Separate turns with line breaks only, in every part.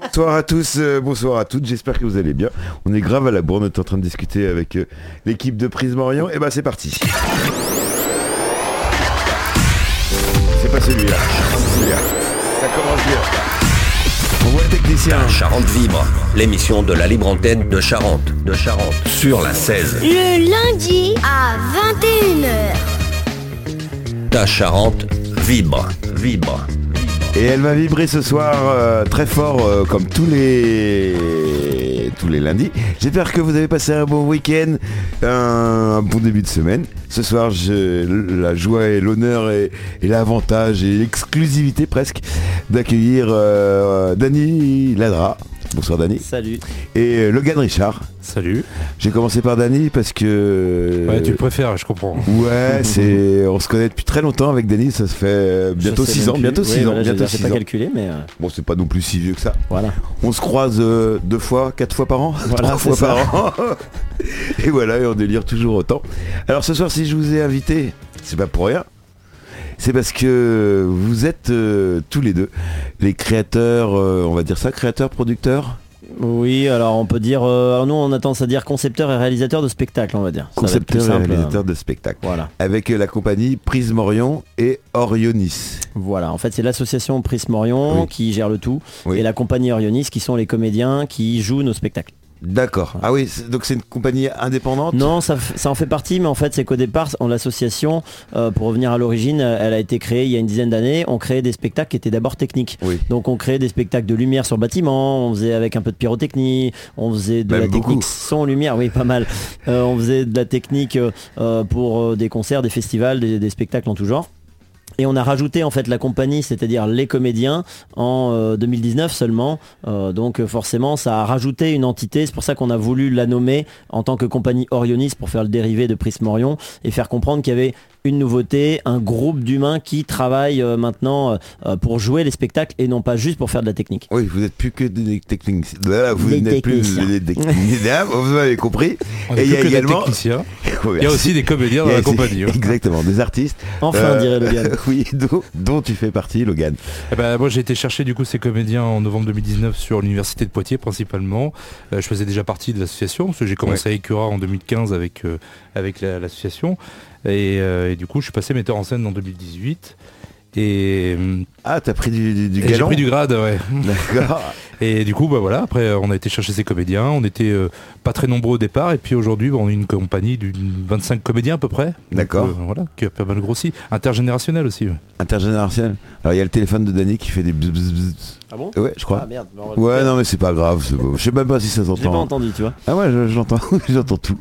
Bonsoir à tous, euh, bonsoir à toutes, j'espère que vous allez bien. On est grave à la bourre, on est en train de discuter avec euh, l'équipe de Prisme Orient. Et bah c'est parti. C'est pas celui-là, celui-là. Ça commence bien. On voit le technicien.
Charente Vibre, l'émission de la libre antenne de Charente, de Charente, sur la 16.
Le lundi à 21h.
Ta Charente vibre, vibre.
Et elle va vibrer ce soir euh, très fort euh, comme tous les tous les lundis. J'espère que vous avez passé un bon week-end, un, bon début de semaine. Ce soir, j'ai la joie et l'honneur et, l'avantage et l'exclusivité presque d'accueillir euh, Dany Ladra. Bonsoir Dany.
Salut.
Et euh, Logan Richard.
Salut.
J'ai commencé par Dany parce que...
Ouais, tu le préfères, je comprends.
Ouais, c'est, on se connaît depuis très longtemps avec Dany, ça se fait euh, bientôt
Je sais
6
même
ans, bientôt
Oui,
6 ans,
voilà,
bientôt
J'ai
6
pas calculé, mais euh,
Bon, c'est pas non plus si vieux que ça.
voilà.
On se croise euh, deux fois, quatre fois par an,
Voilà,
trois fois
ça.
par an. et voilà, et on délire toujours autant. Alors ce soir, si je vous ai invité, c'est pas pour rien. C'est parce que vous êtes euh, tous les deux les créateurs, euh, on va dire ça, créateurs, producteurs,
Oui, alors on peut dire, euh, alors nous on a tendance à dire concepteur et réalisateur de spectacle, on va dire. Ça va être
concepteurs
plus
et
simple,
réalisateurs
euh,
de spectacles.
Voilà,
Avec la compagnie Prisme Orion et Orionis.
voilà. En fait, c'est l'association Prisme Orion
Oui.
qui gère le tout
Oui.
et la compagnie Orionis qui sont les comédiens qui jouent nos spectacles.
D'accord. Ah oui, donc c'est une compagnie indépendante?
Non, ça, en fait partie, mais en fait, c'est qu'au départ, en l'association, euh, pour revenir à l'origine, euh, elle a été créée il y a une dizaine d'années. On créait des spectacles qui étaient d'abord techniques.
Oui.
Donc, on créait des spectacles de lumière sur bâtiment, on faisait avec un peu de pyrotechnie, on faisait de
Même
la
beaucoup.
technique son, lumière, oui, pas mal. Euh, on faisait de la technique euh, pour des concerts, des festivals, des, des spectacles en tout genre. Et on a rajouté en fait la compagnie, c'est-à-dire les comédiens, en euh, 2019 seulement. Euh, donc euh, forcément, ça a rajouté une entité. C'est pour ça qu'on a voulu la nommer en tant que compagnie Orionis pour faire le dérivé de Prisme Orion et faire comprendre qu'il y avait une nouveauté, un groupe d'humains qui travaillent euh, maintenant euh, euh, pour jouer les spectacles et non pas juste pour faire de la technique.
Oui, vous n'êtes plus que des techniciens. Voilà, vous n'êtes plus des techniciens, vous avez compris.
On
Et il y a
que des
également...
techniciens.
Oui,
Il y a aussi des comédiens dans la compagnie. ouais.
Exactement, des artistes.
Enfin,
Euh,
dirait Logan.
oui, dont, dont tu fais partie, Logan.
Eh ben, moi j'ai été chercher du coup ces comédiens en novembre 2019 sur l'université de Poitiers principalement. Euh, je faisais déjà partie de l'association parce que j'ai commencé à Ecura en 2015 avec, euh, avec la- l'association. Et, euh, et du coup je suis passé metteur en scène en 2018. Et, euh,
Ah, t'as pris du, du,
j'ai pris du grade, ouais.
D'accord.
Et du coup, bah voilà, après on a été chercher ces comédiens, on était euh, pas très nombreux au départ, et puis aujourd'hui on est une compagnie d'une 25 comédiens à peu près.
D'accord.
euh, voilà, qui a pas mal grossi. Intergénérationnel aussi. ouais.
Intergénérationnel. Alors, il y a le téléphone de Danny qui fait des bzz, bzz, bzz.
Ah bon?
Ouais, je crois.
Ah merde.
Ouais, non, mais c'est pas grave. Je sais même pas si ça
Je l'ai pas
s'entend.
entendu, tu vois.
Ah ouais, je- j'entends, j'entends tout.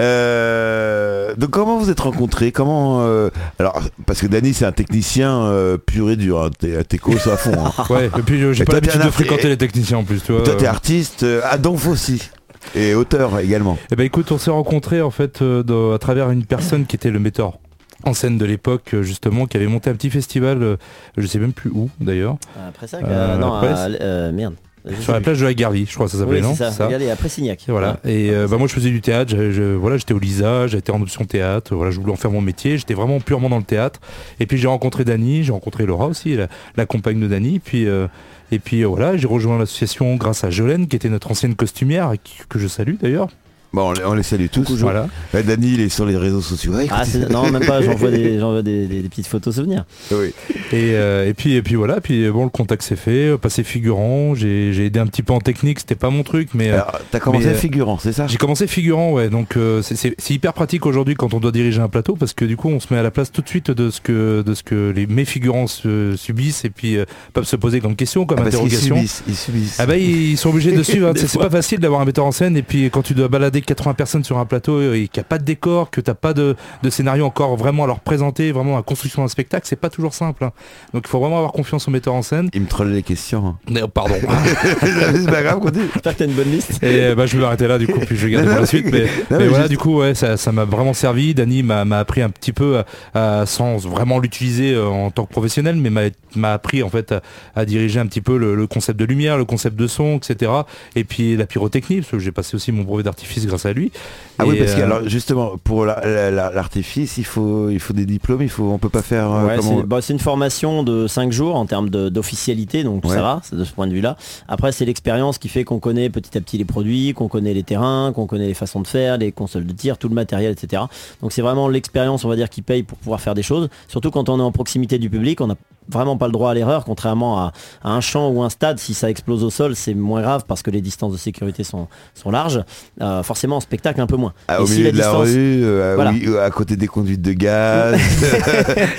Euh, donc comment vous êtes rencontrés? Comment euh, Alors parce que Danny c'est un technicien euh, pur et dur, hein, t'es techos à fond. hein.
Ouais, et puis j'ai
Et
pas l'habitude de fréquenter les techniciens en plus, tu vois.
Toi t'es artiste, euh, ah donc aussi et auteur également.
Eh ben écoute, on s'est rencontrés en fait euh, dans- à travers une personne qui était le metteur en scène de l'époque euh, justement, qui avait monté un petit festival, euh, je sais même plus où d'ailleurs,
Après ça,
Euh,
euh, non,
après,
à- euh, merde.
Sur la plage de la Garlie, je crois que ça s'appelait,
Oui,
non
c'est ça. Regardez, après Signac.
Et voilà. Et euh, bah, moi je faisais du théâtre, je- voilà, j'étais au Lisa, j'étais en option théâtre, voilà, je voulais en faire mon métier, j'étais vraiment purement dans le théâtre. Et puis j'ai rencontré Dany, j'ai rencontré Laura aussi, la, la compagne de Dany. Puis, euh, et puis euh, voilà, j'ai rejoint l'association grâce à Jolène, qui était notre ancienne costumière, que je salue d'ailleurs.
Bon, on les, on les salue tous.
Voilà.
Ouais, Danny il est sur les réseaux sociaux. Ouais,
Ah, c'est- non, même pas, j'envoie des, j'envoie des, des- des petites photos souvenirs.
oui.
Et, euh, et puis et puis voilà, puis euh, bon le contact s'est fait, euh, passé figurant, j'ai j'ai aidé un petit peu en technique, c'était pas mon truc, mais euh,
Alors t'as commencé
mais, euh,
figurant, c'est ça?
J'ai commencé figurant, ouais. Donc euh, c'est- hyper pratique aujourd'hui quand on doit diriger un plateau parce que du coup on se met à la place tout de suite de ce que de ce que les mes figurants se- subissent et puis euh, peuvent se poser comme question, comme
Ah, Parce qu'ils
interrogation.
subissent, ils subissent.
Ah bah ils sont obligés de suivre. hein. C'est pas facile d'avoir un metteur en scène et puis quand tu dois balader 80 personnes sur un plateau et qu'il n'y a pas de décor, que t'as pas de, de scénario encore vraiment à leur présenter, vraiment la construction d'un spectacle, c'est pas toujours simple. hein. Donc il faut vraiment avoir confiance au metteur en scène.
Il me troll les questions. hein.
Mais, Pardon.
c'est pas grave, continue.
J'espère que t'as une bonne liste.
Et euh, bah, je vais m'arrêter là du coup, puis je vais garder pour la suite. Mais,
Non,
mais
mais
voilà,
juste-
du coup, ouais, ça ça m'a vraiment servi. Dany m'a appris un petit peu, à- à- sans vraiment l'utiliser euh, en tant que professionnel, mais m'a m'a appris en fait à, à diriger un petit peu le, le concept de lumière, le concept de son, etc. Et puis la pyrotechnie, parce que j'ai passé aussi mon brevet d'artifice grâce à lui.
Ah oui, parce que
euh,
alors, justement, pour la- la- la- l'artifice, il faut, il faut des diplômes, il faut, on peut pas faire. euh,
Ouais, bah, c'est une formation de 5 jours en termes de- d'officialité, donc
Ouais.
ça va, c'est de ce point de vue-là. Après, c'est l'expérience qui fait qu'on connaît petit à petit les produits, qu'on connaît les terrains, qu'on connaît les façons de faire, les consoles de tir, tout le matériel, etc. Donc c'est vraiment l'expérience, on va dire, qui paye pour pouvoir faire des choses. Surtout quand on est en proximité du public, on n'a vraiment pas le droit à l'erreur, contrairement à, à un champ ou un stade, si ça explose au sol, c'est moins grave parce que les distances de sécurité sont, sont larges. Euh, forcément, en spectacle, un peu moins.
Ah, au
si
milieu de la rue, euh,
Voilà.
oui, à côté des conduites de gaz,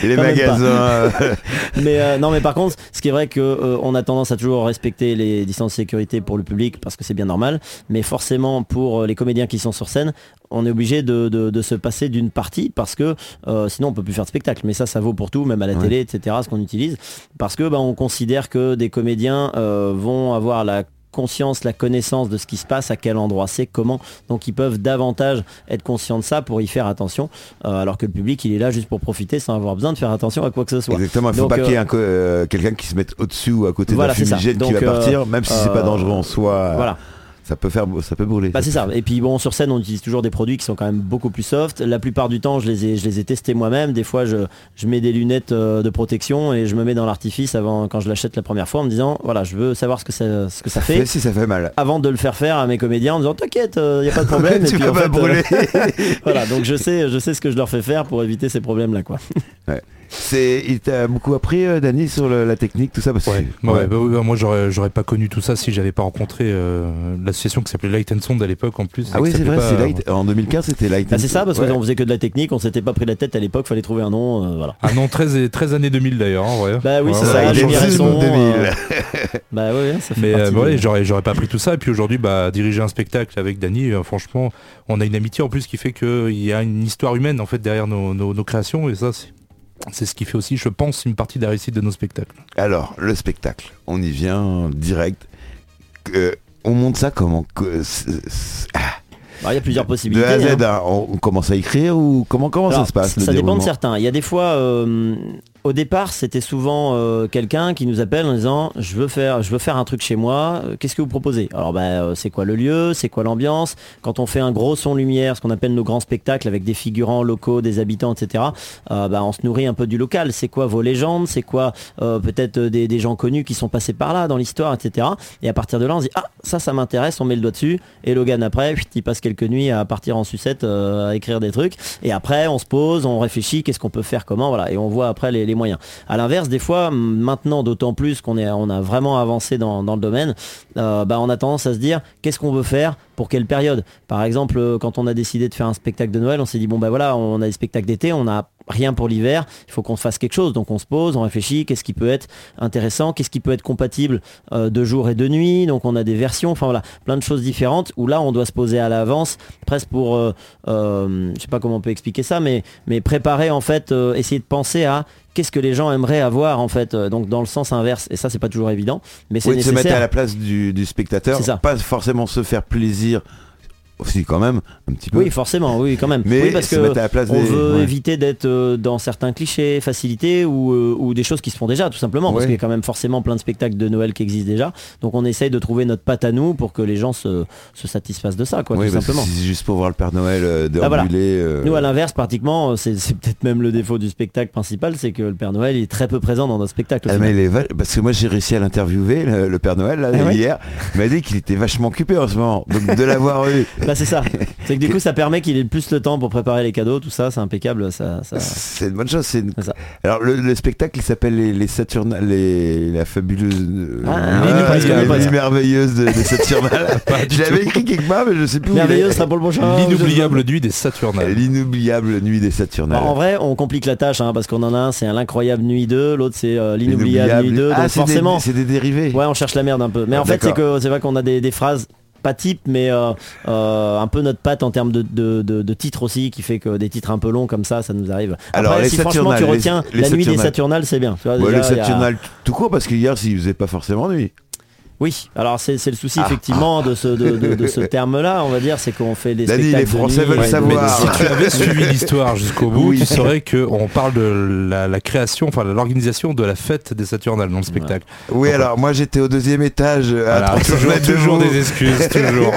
et les magasins.
mais euh, non mais par contre ce qui est vrai que on a tendance à toujours respecter les distances de sécurité pour le public parce que c'est bien normal mais forcément pour les comédiens qui sont sur scène on est obligé de, de- de se passer d'une partie parce que sinon on peut plus faire de spectacle mais ça ça vaut pour tout même à la
Ouais.
télé etc ce qu'on utilise parce que bah, on considère que des comédiens euh, vont avoir la conscience, la connaissance de ce qui se passe, à quel endroit c'est, comment. Donc ils peuvent davantage être conscients de ça pour y faire attention, euh, alors que le public il est là juste pour profiter sans avoir besoin de faire attention à quoi que ce soit.
Exactement, il faut
Donc,
pas qu'il y ait
euh,
euh, quelqu'un qui se mette au-dessus ou à côté
Voilà,
d'un fumigène qui va
euh,
partir, même si c'est pas
euh,
dangereux en soi.
Voilà.
Ça peut faire, ça peut brûler.
Bah c'est ça. Et puis bon, sur scène, on utilise toujours des produits qui sont quand même beaucoup plus soft. La plupart du temps, je les ai, je les ai testés moi-même. Des fois, je, je mets des lunettes euh, de protection et je me mets dans l'artifice avant, quand je l'achète la première fois, en me disant, voilà, je veux savoir ce que ça, ce que ça fait.
Fait si ça fait mal.
Avant de le faire faire à mes comédiens en disant t'inquiète, il n'y a pas de problème.
tu
et puis,
vas
en
pas
fait, euh,
brûler.
voilà, donc je sais, je sais ce que je leur fais faire pour éviter ces problèmes-là, quoi.
C'est, il t'a beaucoup appris, euh, Dany, sur le- la technique, tout ça, parce que
Ouais, ouais, bah bah moi j'aurais j'aurais pas connu tout ça si j'avais pas rencontré euh, l'association qui s'appelait Light and Sound à l'époque en plus.
Ah oui, c'est vrai, c'est Light. En 2015, c'était Light.
Bah, c'est ça, parce
Ouais.
qu'on faisait que de la technique, on s'était pas pris la tête à l'époque, fallait trouver un nom, euh, voilà.
Ah non, 13, et- 13 années 2000 d'ailleurs, en vrai.
Bah oui, c'est
ouais,
ça, son.
2000.
euh, bah oui, ça fait
Mais euh,
de-
ouais, j'aurais j'aurais pas appris tout ça. Et puis aujourd'hui, bah, diriger un spectacle avec Dany, euh, franchement, on a une amitié en plus qui fait qu'il y a une histoire humaine en fait derrière nos, nos- nos créations. Et ça, c'est c'est ce qui fait aussi, je pense, une partie de la réussite de nos spectacles.
Alors, le spectacle, on y vient direct. Euh, on monte ça comment que- ah,
Bah, il y a plusieurs
De
possibilités.
A à Z,
hein.
hein, on, commence à écrire ou comment, comment
Alors,
ça se passe
Ça dépend de certains. Il y a des fois, euh, au départ, c'était souvent euh, quelqu'un qui nous appelle en disant je veux faire, je veux faire un truc chez moi. euh, Qu'est-ce que vous proposez? Alors, bah, euh, c'est quoi le lieu? C'est quoi l'ambiance? Quand on fait un gros son lumière, ce qu'on appelle nos grands spectacles avec des figurants locaux, des habitants, etc. bah, on se nourrit un peu du local. C'est quoi vos légendes? C'est quoi peut-être des, gens connus qui sont passés par là dans l'histoire, etc. Et à partir de là, on se dit ah ça, ça m'intéresse. On met le doigt dessus. Et Logan après, il passe quelques nuits à partir en sucette à écrire des trucs. Et après, on se pose, on réfléchit, qu'est-ce qu'on peut faire, comment, voilà. Et on voit après les moyens. À l'inverse, des fois, maintenant, d'autant plus qu'on a vraiment avancé dans, dans le domaine, euh, bah, on a tendance à se dire, qu'est-ce qu'on veut faire pour quelle période? Par exemple, euh, quand on a décidé de faire un spectacle de Noël, on s'est dit, bon, bah voilà, on a des spectacles d'été, on a rien pour l'hiver, il faut qu'on fasse quelque chose. Donc on se pose, on réfléchit, qu'est-ce qui peut être intéressant, qu'est-ce qui peut être compatible euh, de jour et de nuit. Donc on a des versions, enfin voilà, plein de choses différentes où là on doit se poser à l'avance, presque pour, euh, euh, je sais pas comment on peut expliquer ça, mais, mais préparer en fait, euh, essayer de penser à qu'est-ce que les gens aimeraient avoir en fait, euh, donc dans le sens inverse. Et ça c'est pas toujours évident, mais c'est
Oui, de se
nécessaire.
mettre à la place du, du spectateur,
ça.
pas forcément se faire plaisir, aussi quand même, un petit peu.
Oui, forcément, oui, quand même.
mais
oui, parce que
à place
on
des...
veut
ouais.
éviter d'être euh, dans certains clichés, facilités ou, euh, ou des choses qui se font déjà, tout simplement, parce qu'il y a quand même forcément plein de spectacles de Noël qui existent déjà. Donc on essaye de trouver notre patte à nous pour que les gens se, se satisfassent de ça, quoi,
Oui,
tout simplement.
c'est juste pour voir le Père Noël euh,
Ah, voilà.
euh,
Nous, à l'inverse, pratiquement, c'est peut-être même le défaut du spectacle principal, c'est que le Père Noël est très peu présent dans nos spectacles. au
Ah, mais parce que moi j'ai réussi à l'interviewer le, le Père Noël là,
Ah ouais
hier il m'a dit qu'il était vachement occupé en ce moment donc de l'avoir eu
Bah, c'est ça. C'est que du coup, ça permet qu'il ait plus le temps pour préparer les cadeaux, tout ça, c'est impeccable. Ça, ça...
c'est une bonne chose c'est une-
C'est ça.
alors le, le spectacle il s'appelle les, les Saturnales les la fabuleuse euh,
Ah,
merveilleuse de, des Saturnales je l'avais écrit quelque part mais je sais plus.
Merveilleux, ça pour le prochain.
L'inoubliable nuit des Saturnales.
l'inoubliable nuit des Saturnales
en vrai, on complique la tâche hein, parce qu'on en a un, c'est l'incroyable nuit 2, l'autre c'est euh, l'inoubliable nuit 2.
ah
donc
c'est
forcément,
des, c'est des dérivés
ouais, on cherche la merde un peu. Mais en
Ah,
fait, c'est que c'est vrai qu'on a des, des phrases pas types, mais euh, euh, un peu notre patte en termes de, de, de, de titres aussi, qui fait que des titres un peu longs comme ça, ça nous arrive.
Alors,
Après,
les
si franchement tu
Saturnales, les-
retiens
les
la nuit des
Saturnales.
Saturnales, c'est bien. Tu vois,
Ouais,
déjà,
le
il y a-
Saturnal tout court parce qu'hier s'il faisait pas forcément nuit
Oui, alors c'est c'est le souci
Ah.
effectivement de ce, de, de- de ce terme-là, on va dire, c'est qu'on fait des
Dany, les Français
nuit,
veulent
ouais,
Mais
savoir.
si tu avais suivi l'histoire jusqu'au bout,
Oui.
tu saurais qu'on parle de la, la création, enfin de l'organisation de la fête des Saturnales dans le spectacle.
oui alors moi j'étais au deuxième étage à
Voilà,
300
toujours, des excuses, toujours.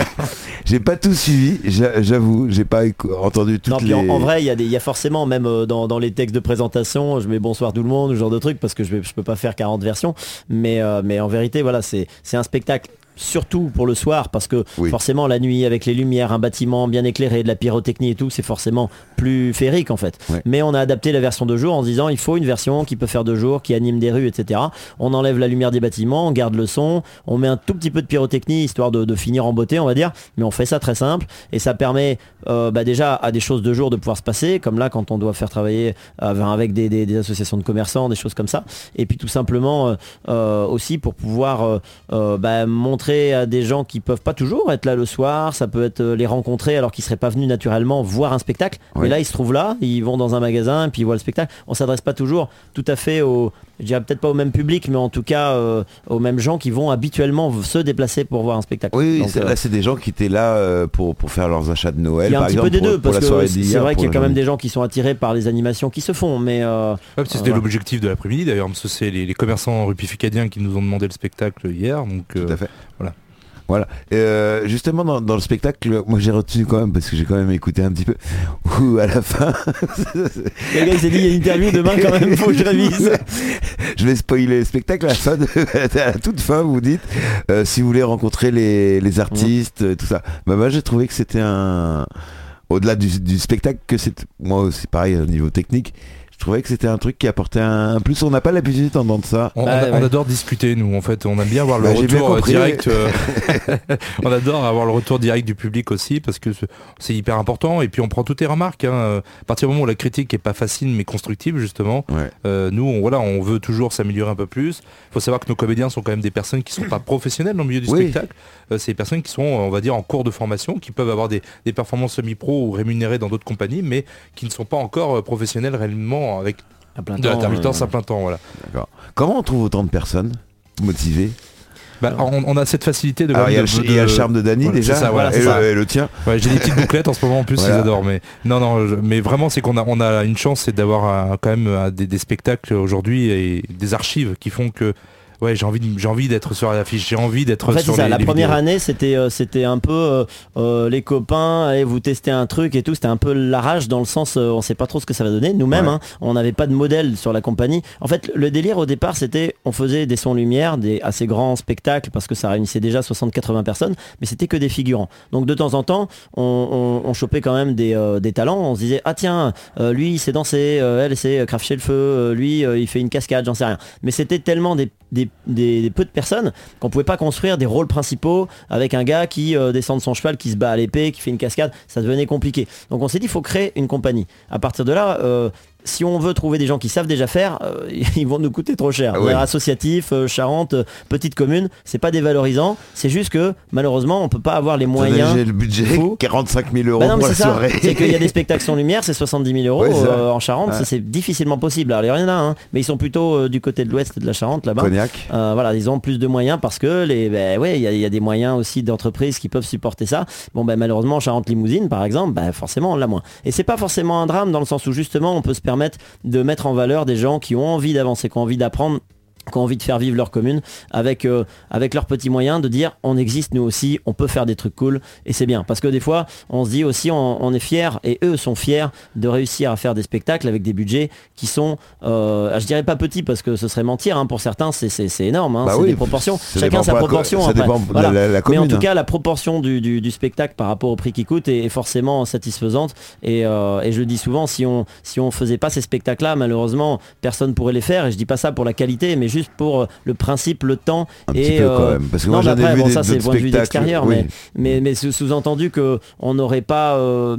j'ai pas tout suivi, j'a- j'avoue, j'ai pas entendu toutes
Non, puis
les.
en, en vrai, il y, a des- il y a forcément, même euh, dans, dans les textes de présentation, je mets bonsoir tout le monde, ce genre de truc, parce que je, vais, je peux pas faire 40 versions. Mais, euh, mais en vérité, voilà, c'est c'est un spectacle. Surtout pour le soir, parce que
Oui.
forcément la nuit avec les lumières, un bâtiment bien éclairé, de la pyrotechnie et tout, c'est forcément plus féerique en fait.
Ouais.
Mais on a adapté la version de jour en se disant il faut une version qui peut faire de jour, qui anime des rues, etc. On enlève la lumière des bâtiments, on garde le son, on met un tout petit peu de pyrotechnie histoire de, de finir en beauté, on va dire. Mais on fait ça très simple et ça permet euh, bah, déjà à des choses de jour de pouvoir se passer, comme là quand on doit faire travailler euh, avec des, des- des associations de commerçants, des choses comme ça. Et puis tout simplement euh, aussi pour pouvoir bah, montrer à des gens qui peuvent pas toujours être là le soir, ça peut être euh, les rencontrer alors qu'ils seraient pas venus naturellement voir un spectacle. Mais là ils se trouvent là, ils vont dans un magasin et puis ils voient le spectacle. On s'adresse pas toujours tout à fait au, je dirais peut-être pas au même public, mais en tout cas euh, aux mêmes gens qui vont habituellement se déplacer pour voir un spectacle.
Oui,
Donc,
c'est-
euh,
là c'est des gens qui étaient là euh, pour, pour faire leurs achats de Noël.
il y a un petit
exemple,
peu des
pour-
deux,
pour
parce que c'est vrai qu'il y a quand même des gens qui sont attirés par les animations qui se font, mais euh,
Ouais, c'était l'objectif de l'après-midi d'ailleurs, parce que c'est les, les commerçants rue Picadien qui nous ont demandé le spectacle hier. Donc, euh,
Tout à fait.
voilà.
Voilà. Euh, justement, dans, dans le spectacle, moi j'ai retenu quand même, parce que j'ai quand même écouté un petit peu, où à la fin,
le gars il s'est dit il y a une interview demain quand même, faut que je révise.
je vais spoiler le spectacle, à la, fin de- à la toute fin, vous dites, euh, si vous voulez rencontrer les, les artistes, euh, tout ça. Bah, moi j'ai trouvé que c'était un... Au-delà du, du spectacle, que c'est... Moi c'est pareil au niveau technique, trouvais que c'était un truc qui apportait un, un plus. On n'a pas l'habitude d'entendre ça.
On,
Bah,
on- on
ouais.
adore discuter nous en fait, on aime bien avoir le
Bah,
retour euh, direct. euh, on adore avoir le retour direct du public aussi parce que c'est- hyper important et puis on prend toutes les remarques. hein. À partir du moment où la critique est pas facile mais constructive justement,
Ouais.
euh, nous on, voilà, on veut toujours s'améliorer un peu plus. Il faut savoir que nos comédiens sont quand même des personnes qui sont pas professionnelles dans le milieu du
Oui.
spectacle. Euh, c'est des personnes qui sont, on va dire, en cours de formation, qui peuvent avoir des, des performances semi-pro ou rémunérées dans d'autres compagnies, mais qui ne sont pas encore euh, professionnels avec
À plein
de l'intermittence
euh,
à plein temps. Voilà.
D'accord. Comment on trouve autant de personnes motivées
Bah, on, on a cette facilité de.
Alors il y, a le
de-
ch- il y a le
de-
charme de Dany
Voilà,
déjà,
c'est ça, voilà,
et, le,
ça.
et le tien.
Ouais, j'ai des petites bouclettes en ce moment en plus,
Voilà.
ils adorent. Mais non, non, je- mais vraiment, c'est qu'on a, on a une chance, c'est d'avoir un- quand même un- des, des spectacles aujourd'hui et des archives qui font que, ouais, j'ai envie, j'ai envie d'être sur l'affiche, j'ai envie d'être
En fait,
sur
ça.
les,
La
les
première
vidéos.
année, c'était euh, c'était un peu euh, euh, les copains, allez vous tester un truc et tout. C'était un peu la rage dans le sens, euh, on sait pas trop ce que ça va donner. Nous-mêmes,
Ouais.
hein, on n'avait pas de modèle sur la compagnie. En fait, le délire au départ, c'était, on faisait des sons lumière, des assez grands spectacles parce que ça réunissait déjà 60-80 personnes, mais c'était que des figurants. Donc de temps en temps, on, on- on chopait quand même des, des talents. On se disait, ah tiens, lui il sait danser, euh, elle sait cracher le feu, lui il fait une cascade, j'en sais rien. Mais c'était tellement des, des, des- peu de personnes qu'on pouvait pas construire des rôles principaux avec un gars qui euh, descend de son cheval, qui se bat à l'épée, qui fait une cascade, ça devenait compliqué. Donc on s'est dit il faut créer une compagnie. À partir de là, euh, si on veut trouver des gens qui savent déjà faire, euh, ils vont nous coûter trop cher.
Ah ouais.
Associatif, euh, Charente, euh, petite commune, c'est pas dévalorisant. C'est juste que malheureusement on peut pas avoir les moyens.
J'ai le budget
fou.
45 000 euros
Bah non,
pour la
ça.
soirée.
C'est qu'il y a des spectacles sans lumière, c'est 70 000 euros en Charente,
Ouais.
c'est difficilement possible. Alors il y en a, hein, mais ils sont plutôt du côté de l'ouest de la Charente là-bas.
Cognac.
Voilà, ils ont plus de moyens parce que les, ben ouais, il y, a- il y a des moyens aussi d'entreprises qui peuvent supporter ça. Bon, ben malheureusement, Charente Limousine, par exemple, ben forcément, on l'a moins. Et c'est pas forcément un drame dans le sens où justement, on peut se permettre de mettre en valeur des gens qui ont envie d'avancer, qui ont envie d'apprendre qui ont envie de faire vivre leur commune avec, euh, avec leurs petits moyens de dire on existe nous aussi, on peut faire des trucs cool et c'est bien. Parce que des fois on se dit aussi on, on est fiers et eux sont fiers de réussir à faire des spectacles avec des budgets qui sont, euh, je dirais pas petits parce que ce serait mentir, hein, pour certains c'est- énorme, hein,
Bah
c'est
oui,
des proportions. Chacun sa proportion. après.
dépend de
Voilà.
la- la
Mais en tout
hein.
cas la proportion du, du- du spectacle par rapport au prix qui coûte est, est forcément satisfaisante et, euh, et je le dis souvent si on si on faisait pas ces spectacles là malheureusement personne pourrait les faire et je dis pas ça pour la qualité mais juste pour euh, le principe le temps
Un
et
petit peu
euh,
quand même. Parce que
non,
moi
après,
vu
bon,
des
ça c'est le point de vue d'extérieur,
oui.
mais, mais, mais sous- sous-entendu que on n'aurait pas, euh,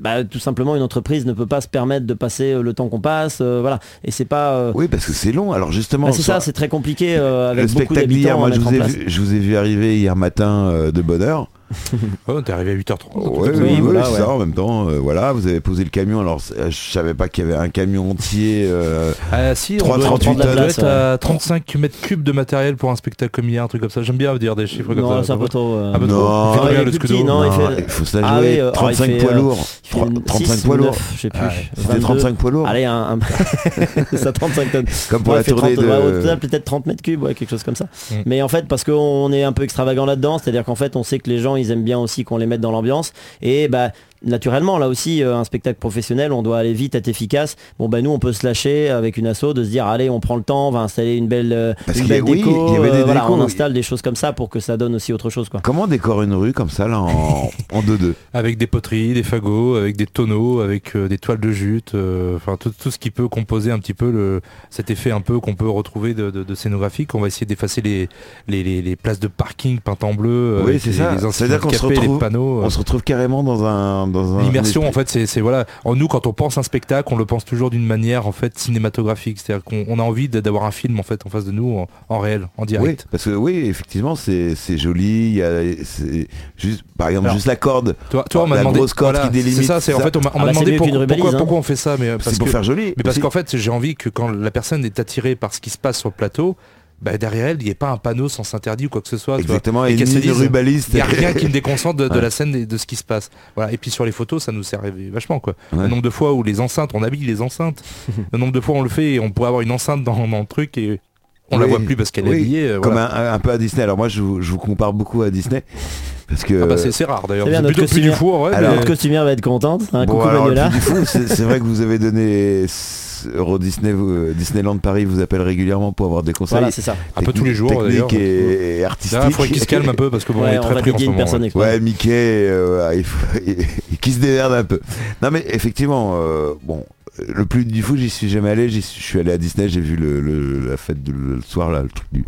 bah, tout simplement une entreprise ne peut pas se permettre de passer le temps qu'on passe, voilà. Et c'est pas,
Oui, parce que c'est long. Alors justement,
bah, c'est ça, c'est très compliqué euh,
le
avec beaucoup
spectacle d'hier, moi je vous, ai vu, je vous ai vu arriver hier matin de bonne heure.
Oh, t'es arrivé à 8h30.
Ouais,
Oui,
oui, oui,
voilà,
c'est
ouais.
ça. En même temps, euh, voilà, vous avez posé le camion. Alors, euh, je savais pas qu'il y avait un camion entier. euh,
Ah si,
Trois-
on doit,
38
on doit
tonnes.
être à 35 mètres cubes de matériel pour un spectacle comme hier, un truc comme ça. J'aime bien dire des chiffres comme
Non,
ça.
c'est un peu trop. euh,
Un peu trop.
Non.
Il fait le
plus petit, non, il
non,
fait-
il faut se la
Ah
jouer.
oui, euh, alors, il
35
fait,
poids
euh,
lourds.
il fait
Trois-
une
35
6
poids
ou
lourds.
9, je sais plus.
Ah ouais.
C'était
22.
35 poids lourds.
Allez, un, ça 35 tonnes.
Comme pour la tournée
30,
de.
ouais, au total, peut-être 30 mètres cubes, ouais, quelque chose comme ça.
Mm.
Mais en fait, parce qu'on est un peu extravagant là-dedans, c'est-à-dire qu'en fait, on sait que les gens, ils aiment bien aussi qu'on les mette dans l'ambiance. Et bah naturellement, là aussi, euh, un spectacle professionnel, on doit aller vite, être efficace. Bon, ben nous, on peut se lâcher avec une asso, de se dire, allez, on prend le temps, on va installer une belle, euh,
Parce
une
qu'il y a-
belle
oui,
déco.
il y avait des
euh, voilà, on
oui.
installe des choses comme ça pour que ça donne aussi autre chose. Quoi.
Comment on décore une rue comme ça là en en 2-2
Avec des poteries, des fagots, avec des tonneaux, avec euh, des toiles de jute, euh, enfin tout, tout ce qui peut composer un petit peu le, cet effet un peu qu'on peut retrouver de, de, de scénographique. On va essayer d'effacer les, les, les- les places de parking peintes en bleu,
Oui, c'est
les,
ça.
les insignes
C'est-à-dire qu'on se retrouve-
les panneaux. euh.
On se retrouve carrément dans un dans un
L'immersion en fait c'est c'est- voilà en nous quand on pense un spectacle on le pense toujours d'une manière en fait cinématographique c'est-à-dire qu'on on a envie d'avoir un film en fait en face de nous en, en réel en
Oui,
direct
parce que oui, effectivement, c'est c'est joli. Il y a, c'est juste, par exemple,
Alors,
juste la corde.
toi, toi on m'a
La
demandé
grosse corde qui délimite,
c'est ça c'est en fait on m'a on
Ah
m'a
bah,
demandé pour- pourquoi,
hein.
pourquoi on fait ça mais parce
C'est pour
que
faire joli.
mais parce qu'en fait j'ai envie que quand la personne est attirée par ce qui se passe sur le plateau bah, derrière elle il n'y ait pas un panneau sans interdit ou quoi que ce soit.
Exactement,
et
et
dise,
rubaliste.
il n'y a rien qui me déconcentre de, de
Ouais.
la scène et de ce qui se passe. Voilà. Et puis sur les photos, ça nous sert vachement quoi.
Ouais.
Le nombre de fois où les enceintes, on habille les enceintes. le nombre de fois on le fait et on pourrait avoir une enceinte dans, dans le truc et on la
Oui.
voit plus parce qu'elle est habillée. euh,
Comme
voilà.
un, un peu à Disney. Alors moi, je vous, je vous compare beaucoup à Disney. Parce que...
Ah bah, c'est rare d'ailleurs.
C'est bien,
C'est
notre
plutôt plus du
costumière.
four. Ouais,
Alors,
mais-
Notre costumière va être contente. Un
Bon,
coucou
alors, du fou, c'est vrai que vous avez donné Euro Disney, vous- euh, Disneyland Paris vous appelle régulièrement pour avoir des conseils.
Voilà, c'est ça.
un peu tous les jours
techniques et,
Là,
artistiques.
il faudrait qu'il se calme un peu parce que bon, on
Ouais,
est
on
très
va
pris en ce moment.
personne
ouais. Mickey, euh, ouais, il faut- qui se démerde un peu. Non mais effectivement, euh, bon, le plus du fou, j'y suis jamais allé. J'y suis- je suis allé à Disney, j'ai vu le, le- la fête de, le soir là, le truc du,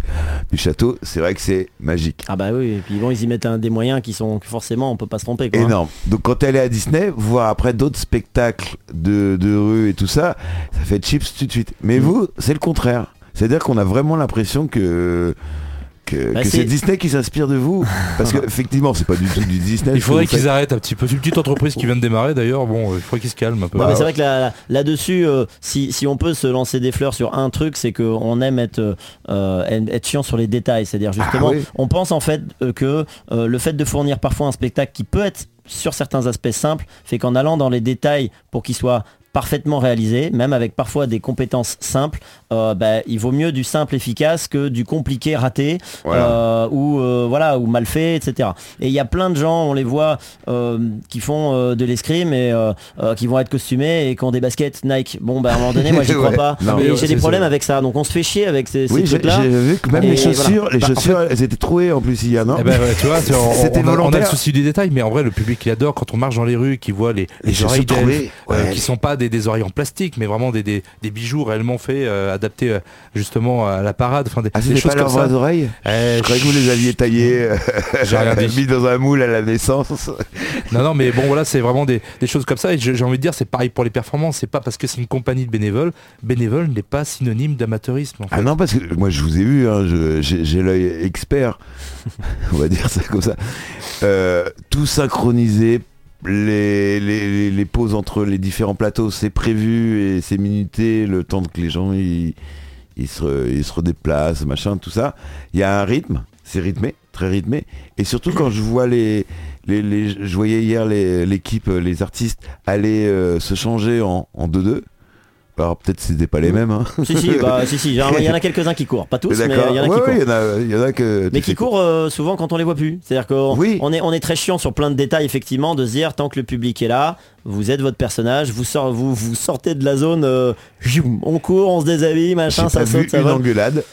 du château. C'est vrai que c'est magique.
Ah bah oui, et puis bon, ils y mettent un, des moyens qui sont que forcément on peut pas se tromper. Quoi, hein.
Énorme. Donc quand elle est à Disney, voir après d'autres spectacles de, de rue et tout ça, ça fait chips tout de suite. Mais
Mm.
vous, c'est le contraire. C'est-à-dire qu'on a vraiment l'impression que que,
Bah,
que
c'est-
Disney qui s'inspire de vous. Parce que effectivement, c'est pas du tout du Disney.
Il faudrait qu'ils arrêtent un petit peu. C'est une petite entreprise qui vient de démarrer d'ailleurs. Bon, il faudrait qu'ils se calment un peu.
Bah,
c'est vrai que là- là- là-dessus, euh, si, si on peut se lancer des fleurs sur un truc, c'est qu'on aime être, euh, être chiant sur les détails. C'est-à-dire justement,
oui.
on pense en fait euh, que euh, le fait de fournir parfois un spectacle qui peut être sur certains aspects simples, fait qu'en allant dans les détails pour qu'il soit parfaitement réalisé, même avec parfois des compétences simples, euh, bah, il vaut mieux du simple efficace que du compliqué raté
Voilà.
euh, ou euh, voilà ou mal fait, etc. Et il y a plein de gens, on les voit, euh, qui font euh, de l'escrime et euh, euh, qui vont être costumés et qui ont des baskets Nike. Bon, bah à un moment donné, moi j'y crois
Ouais.
pas. J'ai des problèmes
ça.
avec ça, donc on se fait chier avec ces, ces
Oui, j'ai
trucs-là.
j'ai vu que même
Et
les chaussures,
voilà.
les
Bah, en
chaussures, elles étaient trouées en plus hier, non
Eh ben, ouais, tu vois, on, a, on a le
volontaire.
souci du détail, mais en vrai, le public il adore quand on marche dans les rues, qui voit les, les,
chaussures
oreilles euh,
ouais.
qui sont pas des, des oreilles en plastique, mais vraiment des, des, des bijoux réellement faits, euh, adaptés euh, justement à la parade, enfin des,
Ah,
des choses
pas
comme
leurs
ça.
oreilles
Eh,
Je croyais que vous les aviez taillées, euh, mis dans un moule à la naissance.
Non, non, mais bon, voilà, c'est vraiment des, des choses comme ça. Et j'ai envie de dire, c'est pareil pour les performances. C'est pas parce que c'est une compagnie de bénévoles. Bénévole n'est pas synonyme d'amateurisme. en fait.
Ah non, parce que moi je vous ai vu, hein, je- j'ai j'ai l'œil expert, on va dire ça comme ça. Euh, tout synchronisé, les, pauses entre les différents plateaux, c'est prévu et c'est minuté, le temps que les gens ils, ils se, ils se redéplacent, machin, tout ça. Il y a un rythme, c'est rythmé, très rythmé. Et surtout quand je vois les... les, je voyais hier l'équipe, les artistes aller euh, se changer en en 2-2. Alors peut-être c'était pas les mêmes. Hein.
Si, si, bah, si, si. Il y en a quelques-uns qui courent, pas tous, mais il y en a
Ouais,
qui courent.
ouais, il y en a, il y en a que.
Mais qui courent euh, souvent quand on les voit plus. C'est-à-dire qu'on
Oui.
on est, on est très chiant sur plein de détails, effectivement, de se dire tant que le public est là, vous êtes votre personnage, vous, sort- vous, vous sortez de la zone, euh, on court, on se déshabille, machin, ça
pas
saute,
vu
ça
une
va.
engueulade.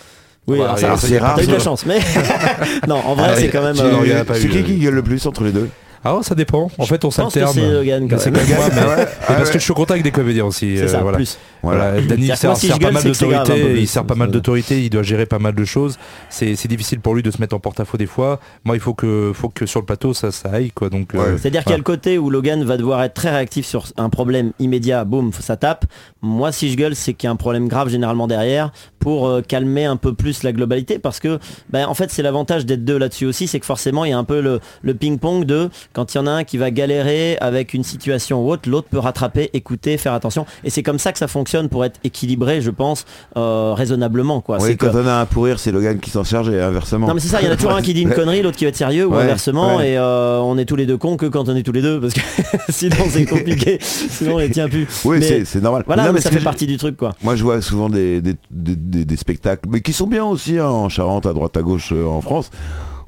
Oui,
Ouais,
alors
c'est
ça,
c'est rare,
T'as eu de la chance, mais non, en vrai,
Ah,
c'est quand même. euh,
non, il y en a pas
C'est qui qui gueule le plus entre les deux?
Ah, ça dépend. En fait, on s'alterne.
c'est Logan quand
C'est
même.
moi, mais,
ouais, ah
parce que je suis au contact avec des comédiens aussi.
C'est
euh,
ça,
voilà.
plus.
Voilà.
Danny sert,
si
pas mal d'autorité, il sert pas mal d'autorité, il doit gérer pas mal de choses. C'est difficile pour lui de se mettre en porte-à-faux des fois. Moi, il faut que, faut que sur le plateau ça, ça aille quoi. Donc, euh.
C'est-à-dire qu'il y a le côté où Logan va devoir être très réactif sur un problème immédiat, boum, ça tape. Moi, si je gueule, c'est qu'il y a un problème grave généralement derrière pour euh, calmer un peu plus la globalité parce que, ben, en fait, c'est l'avantage d'être deux là-dessus aussi, c'est que forcément, il y a un peu le, le ping-pong de quand il y en a un qui va galérer avec une situation ou autre, l'autre peut rattraper, écouter, faire attention. Et c'est comme ça que ça fonctionne pour être équilibré, je pense, euh, raisonnablement, quoi.
Oui,
que-
quand on a un pourrir, c'est Logan qui s'en charge et inversement.
non mais c'est ça, il y en a toujours un qui dit une connerie, l'autre qui va être sérieux ou inversement
ouais.
et euh, on est tous les deux cons que quand on est tous les deux parce que sinon c'est compliqué, sinon on les tient plus.
Oui, c'est- normal.
Voilà,
Non,
mais ça fait partie du truc quoi.
Moi, je vois souvent des, des, des- des- des spectacles, mais qui sont bien aussi hein, en Charente, à droite, à gauche, euh, en France,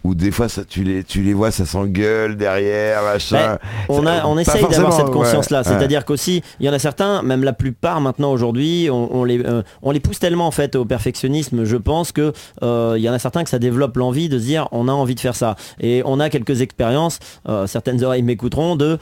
où des fois ça, tu, les, tu les vois, ça s'engueule derrière, machin.
Ben, on, a, on essaye d'avoir cette conscience-là.
ouais.
C'est-à-dire qu'aussi, il y en a certains, même la plupart maintenant aujourd'hui, on, on les, euh, on les pousse tellement en fait au perfectionnisme, je pense que euh, il y en a certains que ça développe l'envie de se dire on a envie de faire ça. Et on a quelques expériences, euh, certaines oreilles m'écouteront, de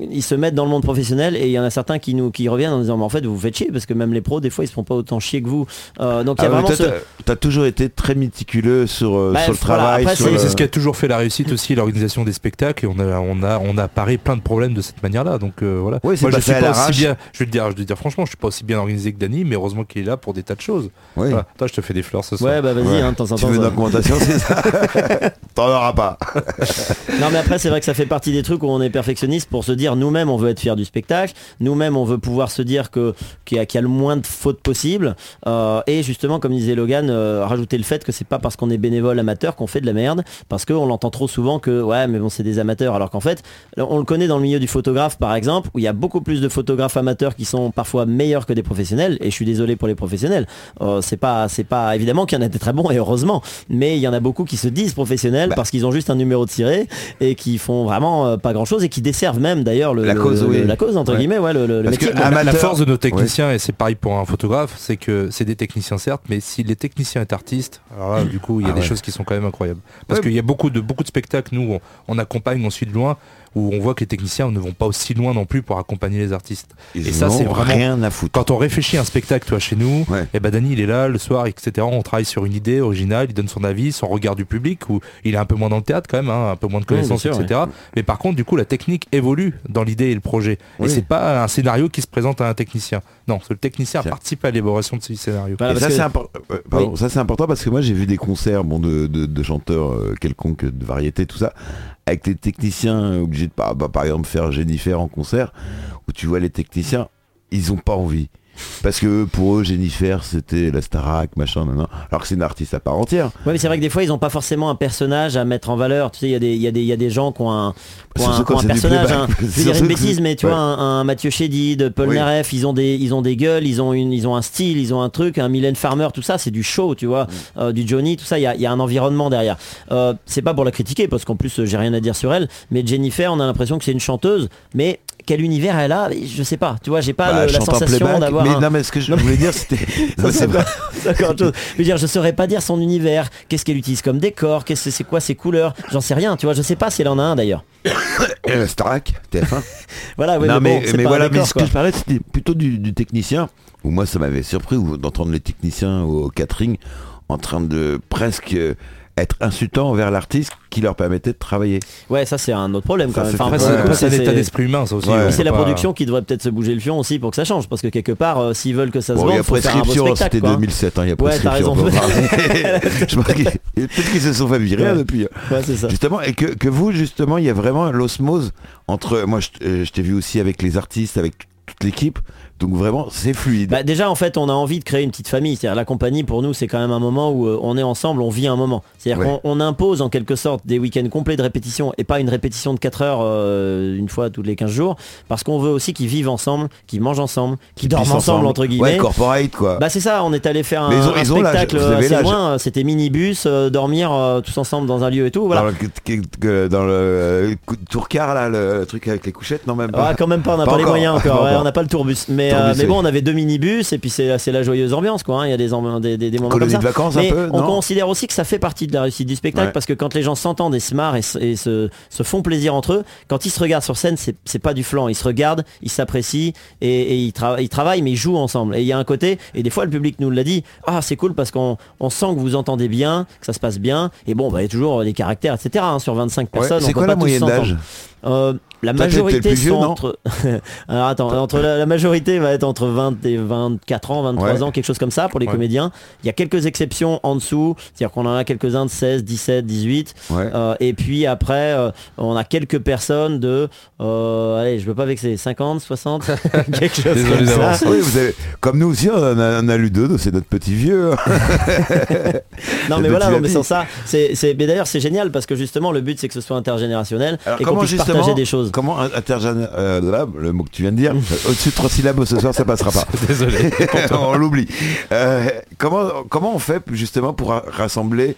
ils se mettent dans le monde professionnel et il y en a certains qui nous qui reviennent en disant mais en fait vous vous faites chier parce que même les pros des fois ils se font pas autant chier que vous. Donc il y a
Ah,
vraiment ce...
t'as- toujours été très méticuleux sur,
Bah,
sur le
voilà,
travail.
après,
sur
c'est-
le-
C'est ce qui a toujours fait la réussite aussi, l'organisation des spectacles, et on a, on a, on a paré plein de problèmes de cette manière-là. Donc euh, voilà.
Oui, c'est
Moi, je suis pas aussi bien. Je vais te dire, je vais te dire franchement, je suis pas aussi bien organisé que Dany, mais heureusement qu'il est là pour des tas de choses.
Oui.
Voilà. Toi, je te fais des fleurs ce soir.
Ouais bah vas-y
Ouais.
hein, temps
Tu
temps.
veux une augmentation, c'est ça T'en auras pas.
Non mais après c'est vrai que ça fait partie des trucs où on est perfectionniste pour se dire nous-mêmes on veut être fier du spectacle, nous-mêmes on veut pouvoir se dire que qu'il y, a- qu'il y a le moins de fautes possible euh, et justement comme disait Logan euh, rajouter le fait que c'est pas parce qu'on est bénévole amateur qu'on fait de la merde parce qu'on l'entend trop souvent que ouais mais bon c'est des amateurs alors qu'en fait on le connaît dans le milieu du photographe par exemple où il y a beaucoup plus de photographes amateurs qui sont parfois meilleurs que des professionnels et je suis désolé pour les professionnels Euh, c'est pas c'est pas évidemment qu'il y en a des très bons et heureusement mais il y en a beaucoup qui se disent professionnels
Bah.
parce qu'ils ont juste un numéro de tiré et qui font vraiment euh, pas grand chose et qui desservent même d'ailleurs le,
La
le-
cause,
le-
oui.
la cause entre
Ouais.
guillemets ouais le, le
Parce
métier
que
quoi.
ama-
La force de nos techniciens, et c'est pareil pour un photographe, c'est que c'est des techniciens certes, mais si les techniciens est artiste, alors là, du coup, il y a
Ah
des
ouais.
choses qui sont quand même incroyables. Parce
Ouais.
qu'il y a beaucoup de, beaucoup de spectacles, nous, on, on accompagne, on suit de loin, où on voit que les techniciens ne vont pas aussi loin non plus pour accompagner les artistes.
Ils
Et ça, c'est vraiment-
rien à foutre.
Quand on réfléchit à un spectacle, toi, chez nous,
Ouais.
et ben Dany, il est là le soir, etc. On travaille sur une idée originale, il donne son avis, son regard du public, où il est un peu moins dans le théâtre quand même, hein, un peu moins de connaissances,
sûr,
etc. Mais par contre, du coup, la technique évolue dans l'idée et le projet.
Oui.
Et c'est pas un scénario qui se présente à un technicien. Non, c'est le technicien participe à l'élaboration de ce scénario.
Voilà,
ça,
que-
c'est impor- pardon,
Oui.
ça, c'est important parce que moi j'ai vu des concerts bon, de, de- de chanteurs euh, quelconques, de variété, tout ça, avec les techniciens obligés de bah, par exemple faire Jennifer en concert, où tu vois les techniciens, ils ont pas envie. Parce que pour eux, Jennifer, c'était la Starac, machin, nan, nan. alors que c'est une artiste à part entière.
Ouais, mais c'est vrai que des fois ils ont pas forcément un personnage à mettre en valeur. Tu sais, il y a des, il y a des, il y a des gens qui ont un, qui ont un, qui ont un personnage.
playback.
hein. Je vais dire une bêtise, mais tu
ouais.
vois un, un Mathieu Chédid, Paul
Oui.
Naref, ils ont des, ils ont des gueules, ils ont une, ils ont un style, ils ont un truc, un Mylène Farmer, tout ça, c'est du show, tu vois,
Mm.
Euh, du Johnny, tout ça. Il y a, y a un environnement derrière. Euh, c'est pas pour la critiquer parce qu'en plus euh, j'ai rien à dire sur elle, mais Jennifer, on a l'impression que c'est une chanteuse, mais quel univers elle a, je sais pas. Tu vois, j'ai pas
Bah,
le- la sensation d'avoir.
Mais
un-
non, mais ce que je
Non,
voulais dire, c'était.
c'est
vrai.
chose. Je veux dire, je saurais pas dire son univers. Qu'est-ce qu'elle utilise comme décor Qu'est-ce que c'est quoi ses couleurs J'en sais rien. Tu vois, je sais pas si elle en a un d'ailleurs.
Euh, Starac, TF1.
Voilà, ouais,
non,
mais,
mais,
bon,
mais
pas
voilà, mais ce
quoi.
que je parlais, c'était plutôt du, du technicien, où moi ça m'avait surpris ou d'entendre les techniciens au catering en train de presque euh, être insultant envers l'artiste qui leur permettait de travailler.
Ouais, ça c'est un autre problème quand
Ça,
même.
c'est
Enfin,
Après,
Ouais.
c'est
coup,
après, c'est un
c'est-
état d'esprit humain, ça aussi.
Ouais.
c'est la
pas-
production qui devrait peut-être se bouger le fion aussi pour que ça change parce que quelque part euh, s'ils veulent que ça se
Bon, il y
vende
a
faut faire un beau
prescription,
spectacle
c'était
quoi.
2007, hein, il y a
Ouais, t'as
prescription.
raison.
on peut en parler. Je pense qu'ils- Peut-être qu'ils se sont fait virer
Ouais.
depuis.
Ouais, c'est ça.
Justement, et que, que vous, justement, il y a vraiment l'osmose entre. Moi, je, euh, je t'ai vu aussi avec les artistes, avec toute l'équipe. Donc vraiment, c'est fluide.
Bah, déjà en fait on a envie de créer une petite famille. C'est-à-dire la compagnie pour nous c'est quand même un moment où euh, on est ensemble, on vit un moment. C'est-à-dire
Ouais.
qu'on on impose en quelque sorte des week-ends complets de répétition et pas une répétition de 4 heures euh, une fois tous les 15 jours. Parce qu'on veut aussi qu'ils vivent ensemble, qu'ils mangent ensemble, qu'ils dorment ensemble, entre guillemets.
Ouais, corporate, quoi.
Bah c'est ça, on est allé faire un,
Mais ils ont-
un
ils ont l'âge,
spectacle assez
l'âge.
loin, c'était minibus, euh, dormir euh, tous ensemble dans un lieu et tout, voilà.
Dans le, dans le euh, tourcar, là, le truc avec les couchettes, non, même pas.
Ah, quand même pas, on n'a
Pas
pas, les moyens encore,
Pas
ouais,
encore.
on n'a pas le tourbus. Mais, Euh, mais bon, on avait deux minibus et puis c'est la joyeuse ambiance quoi. hein. Il y a des, am- des, des, des moments comme ça.
de vacances,
mais
un peu,
on
non
considère aussi que ça fait partie de la réussite du spectacle
Ouais.
parce que quand les gens s'entendent et se marrent et, se, et se, se font plaisir entre eux, quand ils se regardent sur scène, c'est pas du flanc. Ils se regardent, ils s'apprécient et, et ils, tra- ils travaillent mais ils jouent ensemble. Et il y a un côté, et des fois le public nous l'a dit, ah c'est cool parce qu'on on sent que vous entendez bien, que ça se passe bien. Et bon, bah, il y a toujours des caractères, etc. hein. sur 25
Ouais,
personnes, on
C'est quoi
pas
la moyenne d'âge?
Euh, la majorité
vieux,
sont
non
entre. Alors attends, entre la, la majorité va être entre 20 et 24 ans, 23
Ouais.
ans, quelque chose comme ça pour les
Ouais.
comédiens. Il y a quelques exceptions en dessous, c'est-à-dire qu'on en a quelques-uns de 16, 17, 18.
Ouais.
Euh, et puis après, euh, on a quelques personnes de, euh, allez, je veux pas vexer, 50, 60, quelque chose
Désolé
comme ça.
d'avance.
Oui, vous avez, comme nous aussi, on en a, on a lu deux, c'est notre petit vieux.
Non
Le
mais voilà, non, mais sans ça, c'est, mais d'ailleurs c'est génial parce que justement le but c'est que ce soit intergénérationnel
Alors
et qu'on puisse partager des choses.
Comment intergéné- euh, là, le mot que tu viens de dire, au-dessus de trois syllabes ce soir, ça passera pas.
Désolé.
on l'oublie. Euh, comment, comment on fait justement pour ra- rassembler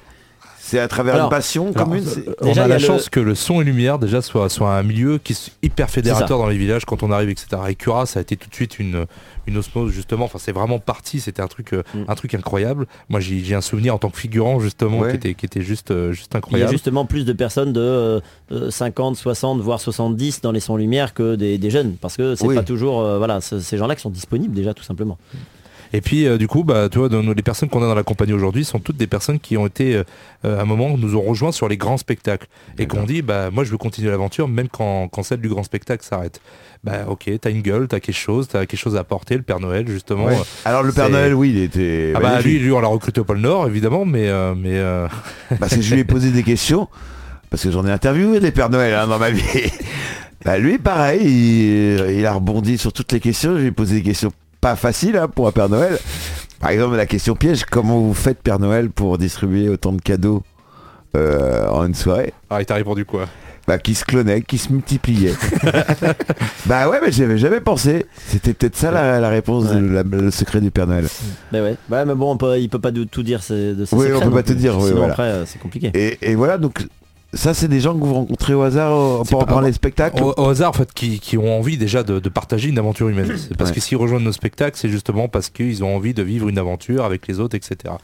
C'est à travers
Alors,
une passion
Alors,
commune.
euh, on
Déjà,
a la
le-
chance que le son et lumière déjà soit, soit un milieu qui est hyper fédérateur dans les villages quand on arrive, etc. Et Cura, ça a été tout de suite une, une osmose justement. Enfin, c'est vraiment parti. C'était un truc, euh,
Mm.
un truc incroyable. Moi, j'ai un souvenir en tant que figurant justement
Ouais.
qui était, qui était juste, euh, juste
Il y a
incroyable.
justement plus de personnes de euh, euh, 50, 60, voire 70 dans les sons lumière que des, des jeunes, parce que c'est
Oui.
pas toujours euh, voilà ce- ces gens-là qui sont disponibles déjà tout simplement.
Et puis euh, du coup, bah, tu vois, les personnes qu'on a dans la compagnie aujourd'hui sont toutes des personnes qui ont été euh, euh, à un moment nous ont rejoints sur les grands spectacles et qu'on dit, bah moi je veux continuer l'aventure même quand, quand celle du grand spectacle s'arrête. Bah ok, t'as une gueule, t'as quelque chose, t'as quelque chose à apporter, le Père Noël justement.
Ouais. Alors le Père Noël, oui, il était.
Ah bah lui, lui on l'a recruté au pôle Nord évidemment, mais euh, mais euh,
Parce que je lui ai posé des questions, parce que j'en ai interviewé des Pères Noël hein, dans ma vie. Bah, lui, pareil, il, il a rebondi sur toutes les questions. Je lui ai posé des questions pas faciles hein, pour un Père Noël. Par exemple, la question piège, comment vous faites Père Noël pour distribuer autant de cadeaux euh, en une soirée?
Ah, il t'a répondu quoi?
Bah, qui se clonait, qui se multipliait. bah ouais, mais j'y avais jamais pensé. C'était peut-être ça la, la réponse,
Ouais.
de la- le secret du Père Noël.
Mais ouais, ouais mais bon on peut, il peut pas de- tout dire c'est- de
Oui, on peut pas
plus.
dire, oui, voilà.
après euh, c'est compliqué.
Et, et voilà, donc ça, c'est des gens que vous rencontrez au hasard euh, pour prendre les spectacles
au, au hasard en fait qui, qui ont envie déjà de, de partager une aventure humaine. Parce
Ouais.
que s'ils rejoignent nos spectacles, c'est justement parce qu'ils ont envie de vivre une aventure avec les autres, etc.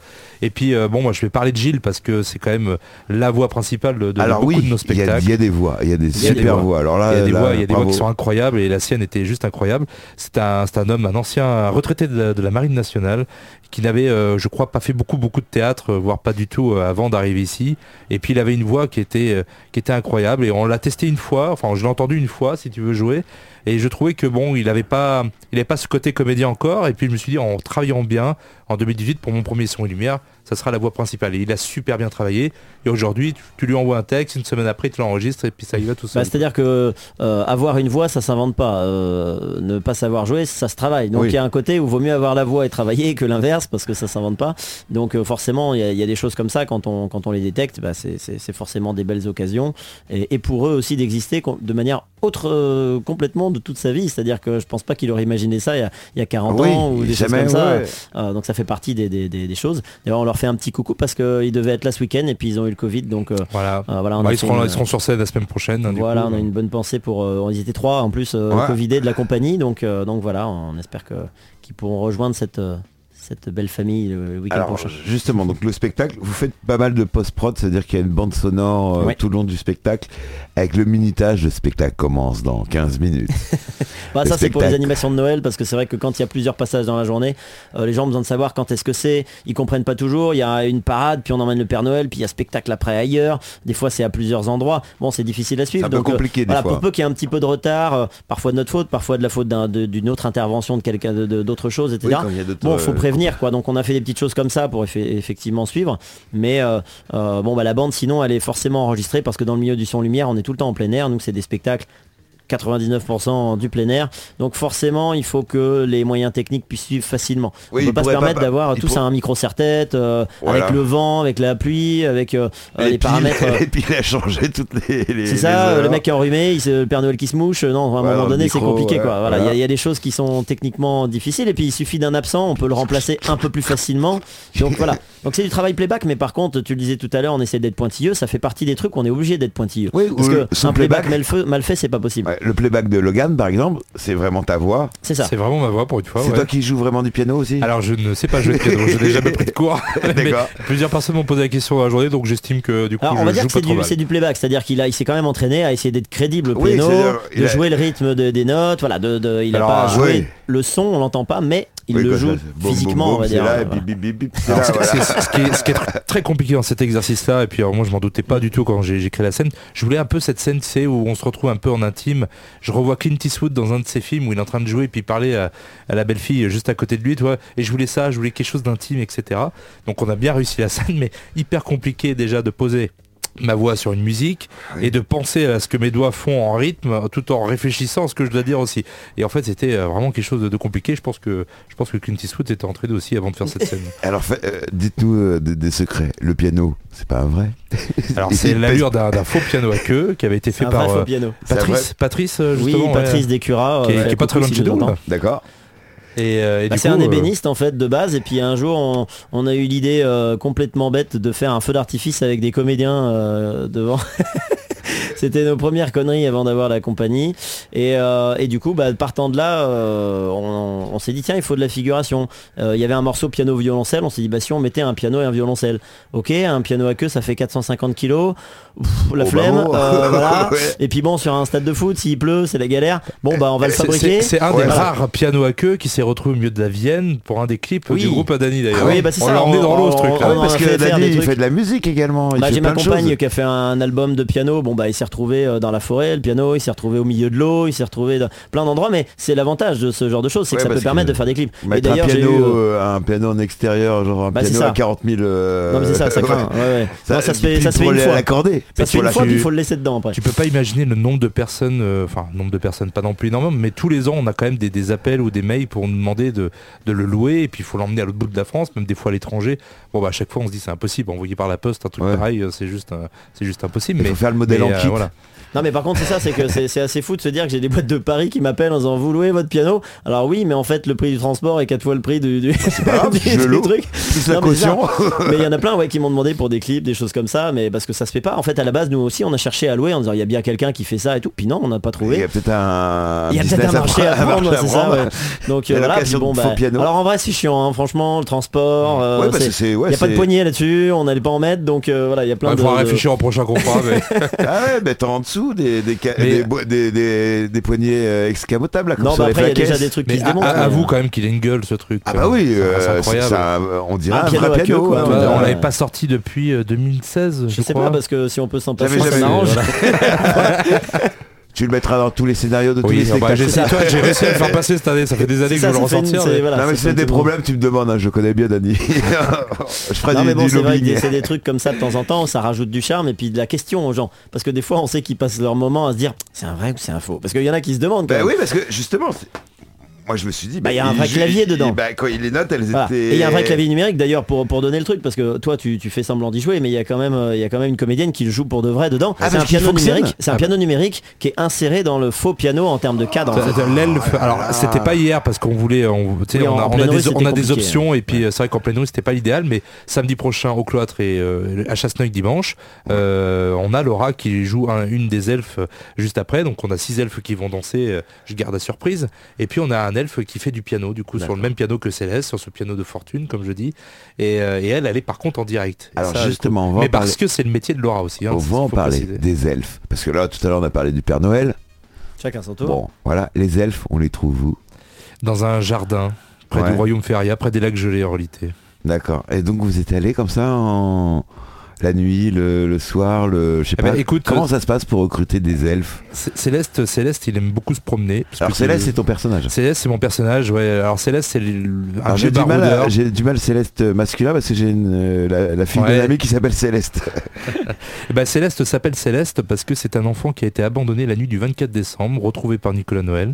Et puis euh, bon, moi je vais parler de Gilles parce que c'est quand même la voix principale de, de
Alors
beaucoup
oui,
de nos spectacles.
il y a des voix, il y a des
Il y a des
super
voix.
voix. Alors là,
Il y a des
là,
voix, il y a des voix qui sont incroyables et la sienne était juste incroyable. C'est un, un homme, un ancien retraité de la, de la marine nationale qui n'avait, euh, je crois, pas fait beaucoup beaucoup de théâtre, voire pas du tout euh, avant d'arriver ici. Et puis il avait une voix qui était euh, qui était incroyable et on l'a testé une fois. Enfin, je l'ai entendu une fois, si tu veux jouer. Et je trouvais que bon, il avait pas, il avait pas ce côté comédien encore. Et puis je me suis dit, en travaillant bien, en 2018 pour mon premier son et lumière, ça sera la voix principale. Et il a super bien travaillé. Et aujourd'hui, tu, tu lui envoies un texte, une semaine après, tu l'enregistres et puis ça y va tout seul.
Bah, C'est-à-dire que euh, avoir une voix, ça s'invente pas. Euh, ne pas savoir jouer, ça se travaille. Donc
Oui.
il y a un côté où vaut mieux avoir la voix et travailler que l'inverse parce que ça s'invente pas. Donc euh, forcément, il y, a- il y a des choses comme ça quand on quand on les détecte, bah, c'est- forcément des belles occasions et, et pour eux aussi d'exister de manière autre euh, de toute sa vie. C'est-à-dire que je pense pas qu'il aurait imaginé ça il y a, il y a 40
Oui,
ans ou des choses comme ça.
ouais.
Euh, donc ça fait partie des, des- des- des choses. D'ailleurs, on leur fait un petit coucou parce qu'ils devaient être là ce week-end et puis ils ont eu le Covid. Donc euh,
Voilà.
euh, voilà, on
Bah, ils, seront,
une-
ils seront sur scène la semaine prochaine. hein, du
voilà,
coup.
on a une bonne pensée pour. euh, ils étaient trois en plus euh,
Ouais.
Covidés de la compagnie, donc euh, donc voilà, on espère que qu'ils pourront rejoindre cette euh, cette belle famille le, week-end prochain.
justement, donc le spectacle, vous faites pas mal de post-prod, c'est-à-dire qu'il y a une bande sonore euh,
Ouais.
tout le long du spectacle. Avec le minutage, le spectacle commence dans 15 minutes.
Bah, ça c'est pour les animations de Noël parce que c'est vrai que quand il y a plusieurs passages dans la journée, euh, les gens ont besoin de savoir quand est-ce que c'est. Ils comprennent pas toujours. Il y a une parade, puis on emmène le Père Noël, puis il y a spectacle après ailleurs. Des fois c'est à plusieurs endroits. Bon, c'est difficile à suivre.
un peu
donc, euh,
compliqué des
voilà,
fois.
pour peu qu'il y ait un petit peu de retard, parfois de notre faute, parfois de la faute d'une autre intervention de quelqu'un d'autre chose, etc.
Oui, quand il y a d'autres,
Bon, faut
euh,
quoi. Donc on a fait des petites choses comme ça pour effe- effectivement suivre. Mais euh, euh, bon, bah la bande, sinon, elle est forcément enregistrée parce que dans le milieu du son lumière, on est tout le temps en plein air. Nous, c'est des spectacles. 99% du plein air. Donc forcément, il faut que les moyens techniques puissent suivre facilement.
Oui,
on
il
peut pas se permettre d'avoir tous
pour-
un micro serre-tête euh,
Voilà.
avec le vent, avec la pluie, avec euh, les paramètres. euh,
et puis il a changé toutes les. les-
c'est ça, le mec qui est enrhumé, il le Père Noël qui se mouche. Non, à un
Voilà,
moment donné, c'est compliqué. quoi.
ouais,
Voilà, il y a-
voilà.
il y, a des choses qui sont techniquement difficiles. Et puis, il suffit d'un absent, on peut le remplacer un peu plus facilement. Donc voilà. Donc c'est du travail playback, mais par contre, tu le disais tout à l'heure, on essaie d'être pointilleux. Ça fait partie des trucs on est obligé d'être pointilleux.
Oui,
Parce que un playback,
playback-
mal fait, mal fait, c'est pas possible.
Ouais, le playback de Logan, par exemple, c'est vraiment ta voix.
C'est ça.
C'est vraiment ma voix pour une fois.
c'est
ouais.
toi qui joues vraiment du piano aussi?
Alors je ne sais pas jouer de piano, je n'ai jamais pris de cours.
D'accord.
plusieurs personnes m'ont posé la question dans la journée, donc j'estime que du coup
Alors, on
je
va dire
joue
que c'est du,
mal.
c'est du playback, c'est-à-dire qu'il a, il s'est quand même entraîné à essayer d'être crédible au piano, de
a-
jouer le rythme de- des notes, voilà, de, de- il a
Alors,
pas
ah,
joué
oui.
le son, on l'entend pas, mais il
Oui,
le joue
boum,
physiquement,
boum,
on va dire.
c'est là, et
voilà.
puis bip, bip, bip, c'est
Alors,
là,
ce,
voilà.
c'est- ce qui est, ce qui est tr- très compliqué dans cet exercice-là, et puis alors, moi je m'en doutais pas du tout quand j'ai créé la scène, je voulais un peu cette scène, sais, où on se retrouve un peu en intime. Je revois Clint Eastwood dans un de ses films où il est en train de jouer et puis parler à, à la belle-fille juste à côté de lui, tu vois. Et je voulais ça, je voulais quelque chose d'intime, etc. Donc on a bien réussi la scène, mais hyper compliqué déjà de poser ma voix sur une musique
Oui.
et de penser à ce que mes doigts font en rythme tout en réfléchissant à ce que je dois dire aussi. Et en fait c'était euh, vraiment quelque chose de, de compliqué. Je pense que je pense que Clint Eastwood était entraîné aussi avant de faire cette scène.
Alors fait- euh, dites-nous euh, des, des secrets. Le piano, c'est pas un vrai?
Alors c'est l'allure d'un faux piano à queue qui avait été fait
un
par
vrai faux
euh, Patrice, Patrice
Oui,
justement, ouais,
Patrice Descura,
qui est,
euh,
qui est pas très loin de chez
nous.
D'accord.
Et, euh, et
Bah, c'est un
euh,
ébéniste en fait de base et puis un jour on, on a eu l'idée euh, complètement bête de faire un feu d'artifice avec des comédiens devant. C'était nos premières conneries avant d'avoir la compagnie et, euh, et du coup bah, partant de là euh, on, on s'est dit tiens il faut de la figuration. Euh, Il y avait un morceau piano violoncelle on s'est dit bah si on mettait un piano et un violoncelle. Ok un piano à queue ça fait 450 kilos. Pff, la
Oh, bah
flemme.
bon.
euh, voilà.
Ouais.
Et puis bon sur un stade de foot s'il pleut c'est la galère. Bon bah on va le fabriquer.
C'est un
Ouais.
des rares pianos à queue qui s'est retrouvé au milieu de la Vienne pour un des clips
Oui.
du groupe Adani d'ailleurs.
Ah oui, bah c'est
on
ça,
l'a emmené dans l'eau ce truc là.
Parce
a
que Dany, il fait de la musique également. il
Bah, j'ai ma compagne qui a fait un album de piano. Bon bah il s'est retrouvé euh, dans la forêt, le piano, il s'est retrouvé au milieu de l'eau, il s'est retrouvé dans plein d'endroits. Mais c'est l'avantage de ce genre de choses, c'est
Ouais,
que ça peut permettre de faire des clips. Et
Mettre un
d'ailleurs eu. euh,
euh, un piano en extérieur, genre un
Bah,
piano à 40 000. euh,
Non mais c'est ça, ça craint. ouais, ouais. Non, ça se fait, ça se fait une fois. Ça se fait
Pour
une
la-
fois, puis il faut le laisser dedans après.
Tu peux pas imaginer le nombre de personnes, enfin nombre de personnes, pas non plus énormément, mais tous les ans on a quand même des, des appels ou des mails pour nous demander de, de le louer et puis il faut l'emmener à l'autre bout de la France, même des fois à l'étranger. Bon bah à chaque fois on se dit c'est impossible, envoyer par la poste un truc pareil, c'est juste, c'est juste impossible. Mais
faut faire le modèle en
euh,
kit.
voilà.
Non mais par contre c'est ça, c'est que c'est assez fou de se dire que j'ai des boîtes de Paris qui m'appellent en disant vous louez votre piano? Alors oui, mais en fait le prix du transport est quatre fois le prix du, du,
pas grave,
du-
je
du
loue.
truc.
Plus la
Non,
caution.
Mais il y en a plein ouais, qui m'ont demandé pour des clips, des choses comme ça, mais parce que ça se fait pas. En fait à la base nous aussi on a cherché à louer en disant il y a bien quelqu'un qui fait ça et tout. Puis non on n'a pas
Il y
trouvé.
a peut-être un.
Il y a peut-être un marché à
prendre-
c'est ça. ouais. Donc euh, voilà, puis bon, bah,
piano.
alors en vrai c'est chiant, hein, franchement le transport. euh, il
ouais,
n'y a pas de poignée là-dessus, on n'allait pas en mettre, donc euh, voilà, il y a plein
Il
de.
faudra
de-
réfléchir au prochain contrat. mais-
Ah ouais, mais t'as en dessous des, des, ca-
Mais-
des, bo- des, des, des poignées euh, excamotables là, comme
Non,
sur
bah
les
après il y a déjà des trucs
mais
qui se
à-
démontent. mais-
avoue quand même qu'il a une gueule ce truc.
Ah bah oui,
C'est-
euh,
c'est incroyable.
ça, on dirait
Un
un,
piano
vrai
queue,
piano.
quoi,
hein.
Ouais.
on l'avait pas sorti depuis euh, 2016, je,
Je sais
crois.
pas parce que si on peut s'en passer, ça
jamais-
m'arrange.
Tu le mettras dans tous les scénarios de tous les
ah bah, j'ai
spectacles.
j'ai réussi à le faire passer cette année. Ça fait des années que je veux le ressortir.
c'est-
mais-
voilà,
non mais
c'est
des problèmes, tu me demandes, hein, je connais bien Dani. je ferai
Non
du,
mais bon
du
c'est
lobbying.
des trucs comme ça de temps en temps, ça rajoute du charme et puis de la question aux gens. Parce que des fois on sait qu'ils passent leur moment à se dire c'est un vrai ou c'est un faux? Parce qu'il y en a qui se demandent.
Bah
même.
oui, parce que justement, moi je me suis dit,
Bah, il y a un
il
vrai clavier dedans.
Bah, quand il les notes, elles
Voilà.
étaient.
Et il y a un vrai clavier numérique d'ailleurs pour, pour donner le truc parce que toi tu, tu fais semblant d'y jouer mais il y a quand même euh, il y a quand même une comédienne qui le joue pour de vrai dedans.
Ah,
c'est un piano numérique, c'est un
Ah,
piano numérique qui est inséré dans le faux piano en termes de cadre. en fait.
l'elfe- alors
Ah.
c'était pas hier parce qu'on voulait, on, tu sais,
Oui,
on
en
a, on a des,
c'était
on a des
compliqué,
options et puis euh, c'est vrai qu'en pleine rue c'était pas l'idéal, mais samedi prochain au cloître et euh, à Chasseneuil dimanche, euh, on a Laura qui joue un- une des elfes juste après, donc on a six elfes qui vont danser, je garde la surprise, et puis on a un elfe qui fait du piano, du coup sur le même piano que Céleste, sur ce piano de fortune comme je dis, et, euh, et elle elle est par contre en direct. Et
Alors
ça, du
justement, on
coup-
va en
mais parce
parler.
que c'est le métier de Laura aussi. hein,
On va en parler
préciser.
des elfes. Parce que là, tout à l'heure, on a parlé du Père Noël.
Chacun son tour.
Bon, voilà, les elfes, on les trouve où?
Dans un jardin près
Ouais.
du royaume Feria, près des lacs gelés en réalité.
D'accord. Et donc, vous êtes allé comme ça en... la nuit, le, le soir, le. Je sais
Eh
pas.
ben, écoute,
Comment ça se passe pour recruter des elfes
C- Céleste, Céleste, il aime beaucoup se promener. parce
Alors,
que
Céleste, c'est ton personnage.
Céleste, c'est mon personnage. Ouais. Alors Céleste, c'est un
j'ai du, mal à-
baroudeur.
j'ai du mal Céleste masculin parce que j'ai une, euh, la, la fille
Ouais.
d'un ami qui s'appelle Céleste.
Eh ben, Céleste s'appelle Céleste parce que c'est un enfant qui a été abandonné la nuit du 24 décembre, retrouvé par Nicolas Noël.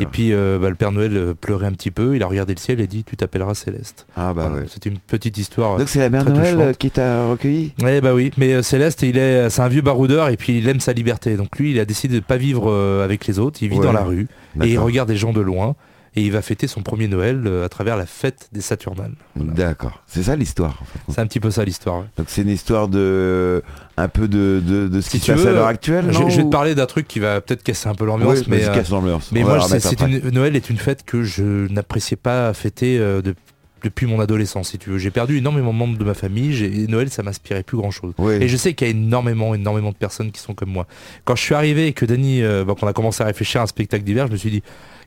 Et puis euh, bah, le Père Noël euh, pleurait un petit peu. Il a regardé le ciel et dit "Tu t'appelleras Céleste."
Ah bah
Voilà.
ouais.
C'est une petite histoire.
Donc c'est la mère Noël
touchante.
euh, qui t'a recueilli?
Ouais bah oui, mais euh, Céleste, il est, c'est un vieux baroudeur et puis il aime sa liberté. Donc lui, il a décidé de pas vivre euh, avec les autres. Il vit
Ouais.
dans la rue et il regarde les gens de loin et il va fêter son premier Noël euh, à travers la fête des Saturnales. Voilà.
D'accord. C'est ça l'histoire. en fait.
C'est un petit peu ça l'histoire. ouais.
Donc c'est une histoire de un peu de, de, de ce
Si
qui se passe à l'heure actuelle.
Je,
non,
je vais te parler d'un truc qui va peut-être casser un peu l'ambiance,
Oui,
mais, euh,
casse
mais
va
moi, c'est, une, Noël est une fête que je n'appréciais pas fêter euh, de- depuis mon adolescence, si tu veux. J'ai perdu énormément de membres de ma famille. J'ai, et Noël, ça m'inspirait plus grand-chose.
Oui.
Et je sais qu'il y a énormément, énormément de personnes qui sont comme moi. Quand je suis arrivé et que Dany, euh, bah, qu'on a commencé à réfléchir à un spectacle d'hiver, je me suis dit,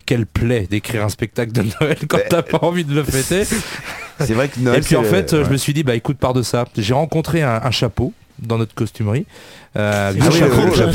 quelle plaie d'écrire un spectacle de Noël quand t'as pas envie de le fêter.
C'est vrai que Noël.
et puis en fait, euh, je me suis dit, bah écoute, par de ça, j'ai rencontré un, un chapeau dans notre costumerie, euh, vieux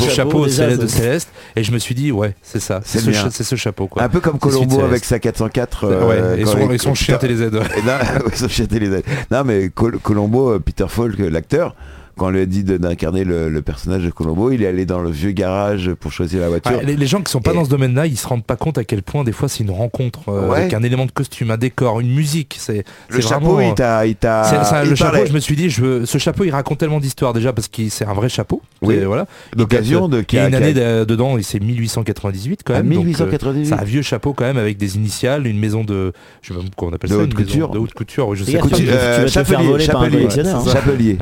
chapeau,
déjà,
céleste de. Céleste, et je me suis dit, ouais, c'est ça, c'est ce, cha- chapeau quoi.
Un peu comme Colombo avec sa 404.
ouais,
euh,
et son,
il-
et son chien TéléZ.
non, ouais, son chien TéléZ. Non mais Col- Colombo, euh, Peter Falk, euh, l'acteur. Quand on lui a dit de- d'incarner le, le personnage de Colombo, il est allé dans le vieux garage pour choisir la voiture.
Ouais, les, les gens qui sont pas
Et-
dans ce domaine-là, ils se rendent pas compte à quel point des fois c'est une rencontre euh,
Ouais.
avec un élément de costume, un décor, une musique. C'est
le chapeau,
vraiment,
il t'a, il
le chapeau, je me suis dit, je veux, ce chapeau, il raconte tellement d'histoires déjà parce que c'est un vrai chapeau.
Oui.
Et voilà.
L'occasion de
Il y a une
a-
année de- dedans, et c'est 1898 quand
Ah,
même. donc, euh,
1898.
c'est un vieux chapeau quand même avec des initiales, une maison de, je sais pas comment on appelle
De
ça,
haute
une
couture.
de haute couture. je sais
Couture- euh,
faire
chapelier, chapelier,
hein.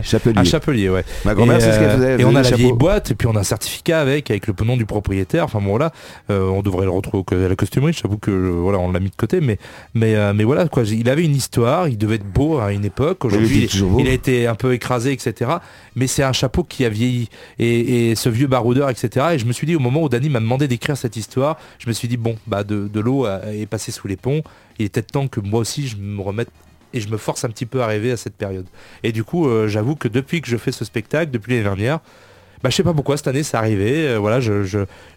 chapelier,
Un
chapelier.
Ouais.
Ma grand-mère, c'est ce qu'elle
euh,
faisait. elle
Et on a la vieille boîte, et puis on a un certificat avec, avec le nom du propriétaire. Enfin bon voilà, euh, on devrait le retrouver à la costumerie. J'avoue que euh, voilà, on l'a mis de côté, mais mais euh, mais voilà quoi. Il avait une histoire, il devait être beau à une époque. Aujourd'hui, il a été un peu écrasé, etc. Mais c'est un chapeau qui a vieilli et, et ce vieux baroudeur, etc. Et je me suis dit au moment où Dany m'a demandé d'écrire cette histoire, je me suis dit bon bah de, de l'eau est passée sous les ponts. Il était temps que moi aussi je me remette et je me force un petit peu à rêver à cette période. Et du coup, euh, j'avoue que depuis que je fais ce spectacle, depuis l'année dernière, bah, je sais pas pourquoi cette année c'est arrivé. euh, voilà,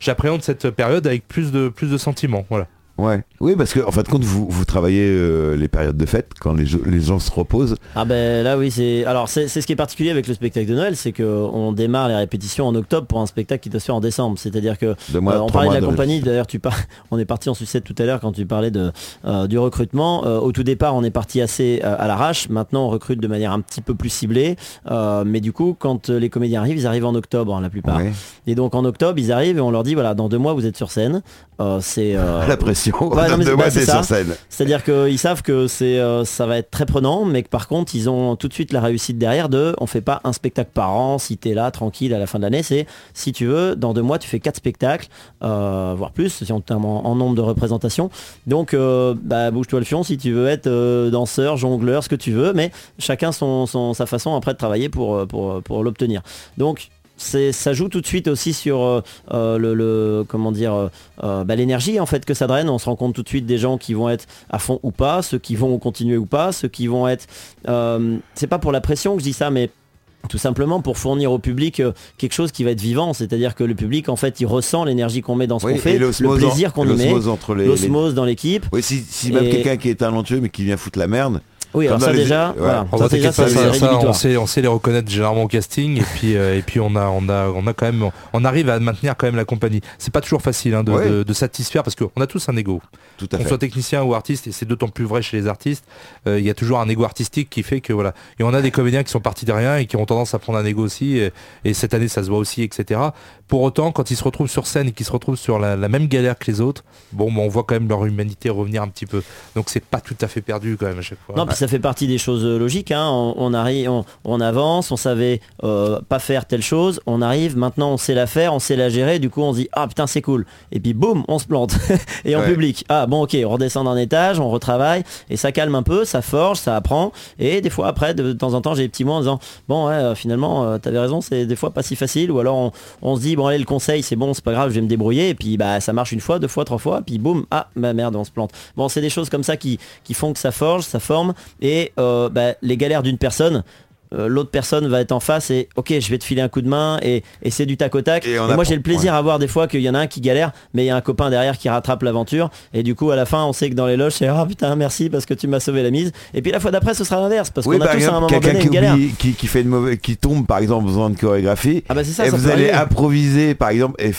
j'appréhende cette période avec plus de plus de sentiments. Voilà.
Ouais. Oui, parce que en fin de compte, vous, vous travaillez euh, les périodes de fête quand les, jeux- les gens se reposent.
Ah ben là oui c'est alors c'est ce qui est particulier avec le spectacle de Noël c'est que on démarre les répétitions en octobre pour un spectacle qui doit se faire en décembre c'est-à-dire que
mois,
euh, on parlait de la
de
compagnie d'ailleurs tu par... on est parti en sucette tout à l'heure quand tu parlais de euh, du recrutement au tout départ on est parti assez à l'arrache maintenant on recrute de manière un petit peu plus ciblée mais du coup quand les comédiens arrivent ils arrivent en octobre hein, la plupart
Ouais.
et donc en octobre ils arrivent et on leur dit voilà dans deux mois vous êtes sur scène c'est
La pression.
Ouais, non, mais
de
c'est-
moi,
bah, c'est
t'es
ça.
sur scène.
c'est-à-dire qu'ils savent que c'est, euh, ça va être très prenant, mais que par contre, ils ont tout de suite la réussite derrière de on fait pas un spectacle par an, si tu es là tranquille à la fin de l'année, c'est si tu veux, dans deux mois, tu fais quatre spectacles, euh, voire plus, si on terme en, en nombre de représentations. Donc, euh, bah, bouge-toi le fion si tu veux être danseur, jongleur, ce que tu veux, mais chacun son, son- sa façon après de travailler pour, pour, pour l'obtenir. Donc, ça joue tout de suite aussi sur euh, euh, le, le- comment dire euh, bah, l'énergie en fait que ça draine. On se rend compte tout de suite des gens qui vont être à fond ou pas, ceux qui vont continuer ou pas, ceux qui vont être. euh, c'est pas pour la pression que je dis ça, mais tout simplement pour fournir au public quelque chose qui va être vivant. C'est-à-dire que le public en fait il ressent l'énergie qu'on met dans ce
Oui,
qu'on fait, le plaisir qu'on y met,
l'osmose les,
dans l'équipe.
Oui, si, si même
Et-
quelqu'un qui est talentueux mais qui vient foutre la merde.
Oui, alors ça déjà,
ouais.
voilà.
On sait, on sait les reconnaître généralement au casting et puis euh, et puis on a on a on a quand même on arrive à maintenir quand même la compagnie. C'est pas toujours facile hein, de,
Ouais.
de- de satisfaire parce qu'on a tous un ego.
Tout à
Qu'on soit technicien ou artiste et c'est d'autant plus vrai chez les artistes. euh, Il y a toujours un ego artistique qui fait que voilà. Et on a des comédiens qui sont partis de rien et qui ont tendance à prendre un ego aussi. Et, et cette année ça se voit aussi etc. Pour autant quand ils se retrouvent sur scène et qu'ils se retrouvent sur la, la même galère que les autres, bon bah, on voit quand même leur humanité revenir un petit peu. Donc c'est pas tout à fait perdu quand même à chaque fois.
Non, ça fait partie des choses euh, logiques. hein. On, on arrive, on, on avance, on savait euh, pas faire telle chose, on arrive, maintenant on sait la faire, on sait la gérer, du coup on se dit ah putain c'est cool. Et puis boum, on se plante. et en
Ouais.
public, ah bon ok, on redescend d'un étage, on retravaille, et ça calme un peu, ça forge, ça apprend. Et des fois après, de, temps en temps, j'ai des petits mots en disant bon ouais, euh, finalement euh, t'avais raison, c'est des fois pas si facile. Ou alors on, on se dit bon allez le conseil c'est bon, c'est pas grave, je vais me débrouiller. Et puis bah ça marche une fois, deux fois, trois fois, puis boum, ah bah merde, on se plante. Bon c'est des choses comme ça qui, qui font que ça forge, ça forme. Et euh, bah, les galères d'une personne, euh, l'autre personne va être en face et ok je vais te filer un coup de main et, et c'est du tac au tac.
Et
moi j'ai le plaisir
ouais.
à voir des fois qu'il y en a un qui galère mais il y a un copain derrière qui rattrape l'aventure et du coup à la fin on sait que dans les loges c'est ah putain merci parce que tu m'as sauvé la mise et puis la fois d'après ce sera l'inverse parce
Oui,
qu'on a tous à un moment
quelqu'un
donné
qui,
une galère.
oublie- qui, qui fait une mauvaise, qui tombe par exemple faisant une chorégraphie,
Ah bah c'est ça,
et
ça
vous allez
arriver.
improviser par exemple et,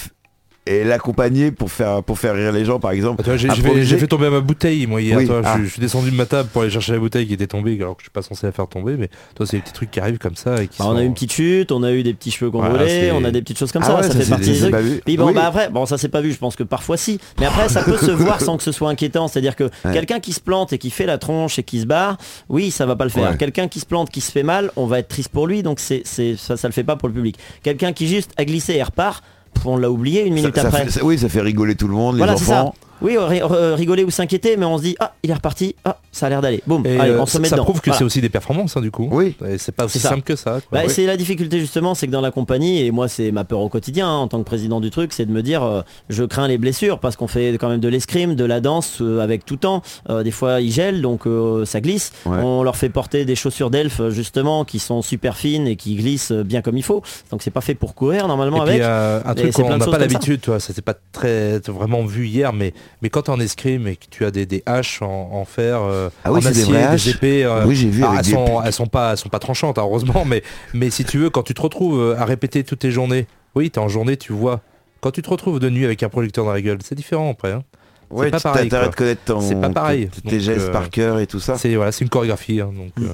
et l'accompagner pour faire pour faire rire les gens par exemple.
Ah, J'ai fait,
Improviser.
j'ai fait tomber ma bouteille moi hier.
Oui,
toi,
ah.
je, je suis descendu de ma table pour aller chercher la bouteille qui était tombée alors que je suis pas censé la faire tomber. Mais toi c'est des petits trucs qui arrivent comme ça. Et qui
Bah, on a eu une petite chute, on a eu des petits cheveux qu'on
c'est-
on a des petites choses comme
Ah
ça,
ouais,
ça,
ça,
fait
c'est-
partie des
c'est
trucs.
pas vu.
Puis bon,
Oui.
bah après, bon, ça c'est pas vu, je pense que parfois si. Mais après, ça peut se voir sans que ce soit inquiétant. C'est-à-dire que
Ouais.
quelqu'un qui se plante et qui fait la tronche et qui se barre, oui, ça va pas le faire.
Ouais.
Quelqu'un qui se plante, qui se fait mal, on va être triste pour lui, donc c'est, c'est, ça, ça le fait pas pour le public. Quelqu'un qui juste a glissé et repart, on l'a oublié une minute
ça
après.
fait- ça- oui, ça fait rigoler tout le monde,
Voilà,
les enfants.
Oui, ri- ri- rigoler ou s'inquiéter, mais on se dit, ah, il est reparti, ah, ça a l'air d'aller. Boum, allez,
euh,
on se
ça,
met
ça
dedans.
prouve que
Voilà.
c'est aussi des performances hein, du coup.
Oui.
Et c'est pas aussi simple que ça.
Bah. C'est la difficulté justement, c'est que dans la compagnie, et moi c'est ma peur au quotidien hein, en tant que président du truc, c'est de me dire euh, je crains les blessures parce qu'on fait quand même de l'escrime, de la danse euh, avec tout temps. Euh, des fois ils gèlent donc euh, ça glisse.
Ouais.
On leur fait porter des chaussures d'elfe euh, justement qui sont super fines et qui glissent euh, bien comme il faut. Donc c'est pas fait pour courir
Et
normalement
puis
avec.
euh, un truc qu'on n'a
choses
pas l'habitude, toi, ça c'est pas très vraiment vu hier, mais Mais quand t'es en escrime et que tu as des, des haches en, en fer, euh,
Ah oui,
en
c'est des
acier,
vraies haches.
épées, euh,
Oui, j'ai vu avec
elles,
des
sont, elles sont pas, elles sont pas tranchantes, hein, heureusement, mais, mais si tu veux, quand tu te retrouves euh, à répéter toutes tes journées, oui, t'es en journée, tu vois. Quand tu te retrouves de nuit avec un projecteur dans la gueule, c'est différent après. hein.
Ouais,
pas
tu
pareil, quoi.
de connaître ton,
C'est pas pareil.
tes- tes
Donc,
gestes
euh,
par cœur et tout ça.
C'est voilà, c'est une chorégraphie. hein, donc,
Mm.
euh,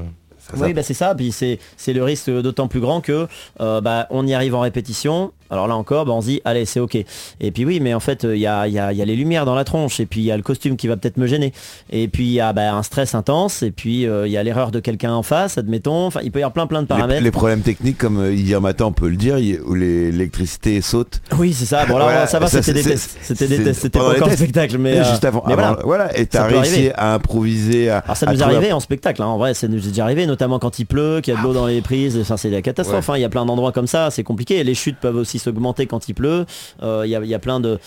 Ça, ça-
Oui, bah c'est ça. Puis c'est c'est le risque d'autant plus grand que euh, bah, on y arrive en répétition. Alors là encore, bah, on se dit allez c'est ok. Et puis oui, mais en fait il y a, il y a- il y a les lumières dans la tronche et puis il y a le costume qui va peut-être me gêner. Et puis il y a bah, un stress intense et puis euh, il y a l'erreur de quelqu'un en face, admettons. Enfin, il peut y avoir plein plein de paramètres.
les problèmes techniques, comme euh, hier matin, on peut le dire, où l'électricité saute.
Oui, c'est ça. Bon là
Voilà,
ça va, c'était des tests. C'était des tests. C'était pas encore spectacle, mais,
Et
euh,
juste avant,
mais voilà.
voilà. et t'as réussi
arriver.
à improviser. À,
Alors ça
à
nous est arrivé en spectacle, hein. en vrai, ça nous est déjà arrivé, notamment quand il pleut, qu'il y a de l'eau dans les prises, enfin, c'est la catastrophe, hein. il y a plein d'endroits comme ça, c'est compliqué, les chutes peuvent aussi s'augmenter quand il pleut, Euh, il y, a, il y a plein de...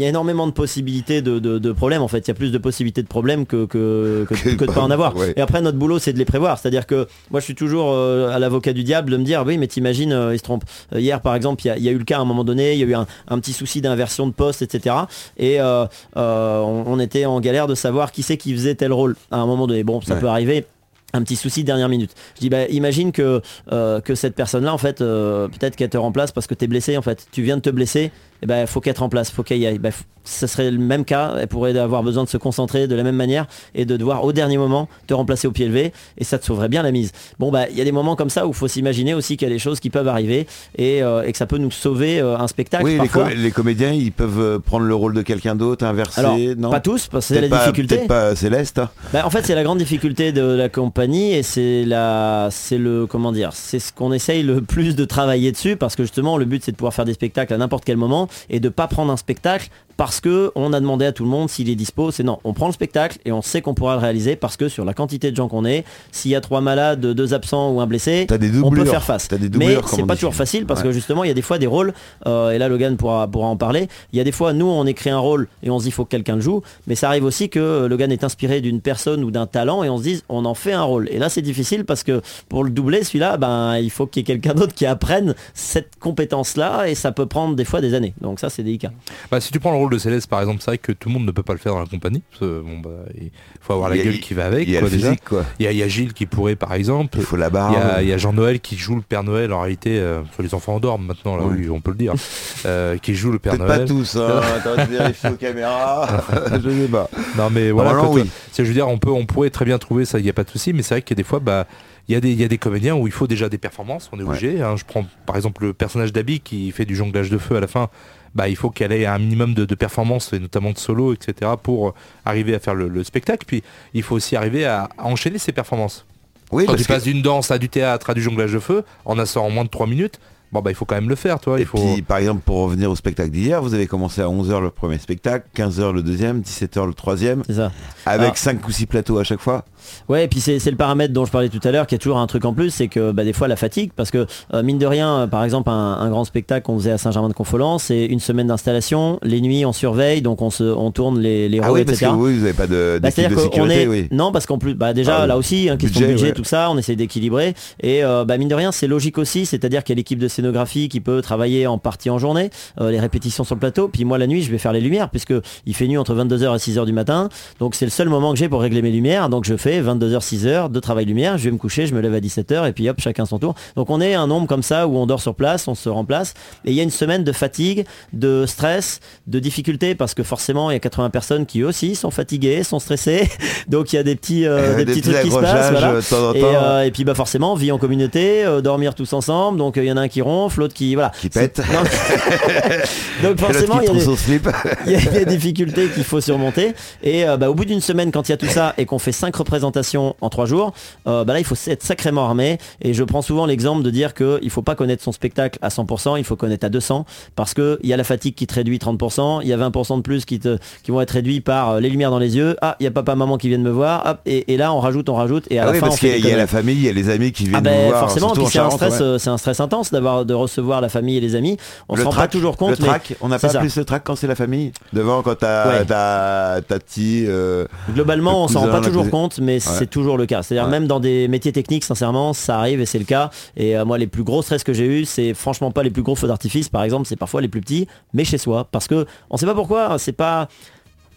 Il y a énormément de possibilités de, de- de problèmes en fait, il y a plus de possibilités de problèmes que, que, que,
Que
que de pas en avoir.
ouais.
Et après notre boulot c'est de les prévoir, c'est-à-dire que moi je suis toujours euh, à l'avocat du diable de me dire oui mais t'imagines euh, il se trompe. Euh, hier par exemple il y, a- il y a eu le cas à un moment donné, il y a eu un, un petit souci d'inversion de poste etc. Et euh, euh, on, on était en galère de savoir qui c'est qui faisait tel rôle à un moment donné. Bon ça
Ouais.
peut arriver un petit souci de dernière minute. Je dis bah imagine que euh, cette personne là en fait euh, peut-être qu'elle te remplace parce que t'es blessé en fait. Tu viens de te blesser, et ben faut qu'elle te remplace, faut qu'elle y aille. Ce serait le même cas, elle pourrait avoir besoin de se concentrer de la même manière et de devoir au dernier moment te remplacer au pied levé et ça te sauverait bien la mise. Bon bah il y a des moments comme ça où il faut s'imaginer aussi qu'il y a des choses qui peuvent arriver et, euh, et que ça peut nous sauver euh, un spectacle
Oui, les, comédiens, ils peuvent euh, prendre le rôle de quelqu'un d'autre, inverser.
Alors,
non?
pas tous, parce que c'est la
pas-
difficulté.
Peut-être pas Céleste. hein.
Bah, en fait, c'est la grande difficulté de la compagnie et c'est la, c'est le, comment dire, c'est ce qu'on essaye le plus de travailler dessus parce que justement, le but c'est de pouvoir faire des spectacles à n'importe quel moment et de pas prendre un spectacle parce que on a demandé à tout le monde s'il est dispo. C'est non, on prend le spectacle et on sait qu'on pourra le réaliser parce que sur la quantité de gens qu'on est, s'il y a trois malades, deux absents ou un blessé, on peut faire face.
Des
Mais
doublures,
c'est pas
dit
toujours facile parce
Ouais.
que justement, il y a des fois des rôles, euh, et là Logan pourra, pourra en parler, il y a des fois, nous, on écrit un rôle et on se dit, il faut que quelqu'un le joue, mais ça arrive aussi que euh, Logan est inspiré d'une personne ou d'un talent et on se dise, on en fait un rôle. Et là, c'est difficile parce que pour le doubler, celui-là, ben, il faut qu'il y ait quelqu'un d'autre qui apprenne cette compétence-là et ça peut prendre des fois des années. Donc ça, c'est délicat.
Bah, si tu prends le rôle de Céleste par exemple, c'est vrai que tout le monde ne peut pas le faire dans la compagnie. parce que, bon, bah, il faut avoir la
Il
gueule qui va avec.
Il y a
quoi,
le
déjà.
physique, quoi.
Il y, a, il y a Gilles qui pourrait par exemple.
Il faut la
Il
barre.
y a, il y a Jean-Noël qui joue le Père Noël en réalité, euh, les enfants endorment maintenant, là, oui, on peut le dire, euh, qui joue le Père
Peut-être pas
Noël.
tous. Hein. Attends, je vérifie aux caméras. je sais pas.
Non mais voilà,
oui.
c'est- je veux dire, on peut, on pourrait très bien trouver ça, il n'y a pas de souci, mais c'est vrai a des fois, bah, il y a des, il y a des comédiens où il faut déjà des performances, on est
Ouais.
obligé. hein. je prends par exemple le personnage d'Abby qui fait du jonglage de feu à la fin. Bah, il faut qu'elle ait un minimum de, de performances, et notamment de solo, etc., pour arriver à faire le, le spectacle. Puis il faut aussi arriver à, à enchaîner ses performances.
Oui,
Quand tu
que-
passes d'une danse à du théâtre à du jonglage de feu, en assort en moins de 3 minutes, bon bah il faut quand même le faire, toi.
Et
Il faut...
puis, par exemple, pour revenir au spectacle d'hier, vous avez commencé à 11h le premier spectacle, 15h le deuxième, 17h le troisième,
C'est ça.
avec
Ah.
5 ou 6 plateaux à chaque fois.
Ouais, et puis c'est c'est le paramètre dont je parlais tout à l'heure, qui a toujours un truc en plus, c'est que bah, des fois la fatigue, parce que euh, mine de rien, euh, par exemple, un, un grand spectacle qu'on faisait à Saint-Germain-de-Confolens, c'est une semaine d'installation, les nuits on surveille, donc on, se, on tourne les, les
Ah oui, parce que
etc.
oui, vous n'avez pas de,
Bah,
de sécurité,
est...
oui.
Non, parce qu'en plus, bah, déjà
Ah,
là aussi, hein, question
budget,
de budget,
ouais.
tout ça, on essaye d'équilibrer. Et euh, bah, mine de rien, c'est logique aussi, c'est-à-dire qu'il y a l'équipe de scénographie qui peut travailler en partie en journée, euh, les répétitions sur le plateau, puis moi la nuit, je vais faire les lumières, puisque il fait nuit entre 22h et 6h du matin, donc c'est le seul moment que j'ai pour régler mes lumières, donc je fais 22h, 6h de travail lumière, je vais me coucher, je me lève à 17h, et puis hop, chacun son tour. Donc on est un nombre comme ça où on dort sur place, on se remplace, et il y a une semaine de fatigue, de stress, de difficulté, parce que forcément, il y a 80 personnes qui eux aussi sont fatiguées, sont stressées, donc il y a des petits, euh, des petits trucs qui se passent. voilà.
euh, temps
Et, euh, puis bah forcément, vie en communauté, dormir tous ensemble, donc il y en a un qui ronfle, l'autre qui voilà.
Qui pète.
Donc forcément, il y a des, il difficultés qu'il faut surmonter. Et euh, bah, au bout d'une semaine, quand il y a tout ça et qu'on fait cinq représentations en trois jours, euh, bah là, il faut être sacrément armé. Et je prends souvent l'exemple de dire qu'il ne faut pas connaître son spectacle à 100%, il faut connaître à 200 parce qu'il y a la fatigue qui te réduit 30%, il y a 20% de plus qui, te, qui vont être réduits par euh, les lumières dans les yeux. Ah, il y a papa, maman qui viennent me voir. Hop, et, et là, on rajoute, on rajoute. Et à
Ah
la
oui,
fin,
parce qu'il y il y a la famille, il y a les amis qui viennent
Ah
nous
ben
voir.
forcément, un stress,
ouais.
c'est un stress intense d'avoir de recevoir la famille et les amis. On
le
se rend pas toujours compte,
le
mais
on n'a pas
ça.
plus le trac quand c'est la famille Devant, quand t'as
Ouais.
ta tati. euh,
Globalement,
Le
on s'en rend pas toujours compte, mais c'est toujours le cas. C'est-à-dire
Ouais.
même dans des métiers techniques, sincèrement, ça arrive et c'est le cas. Et euh, moi, les plus gros stress que j'ai eu, c'est franchement pas les plus gros feux d'artifice, par exemple, c'est parfois les plus petits, mais chez soi, parce que on sait pas pourquoi. C'est pas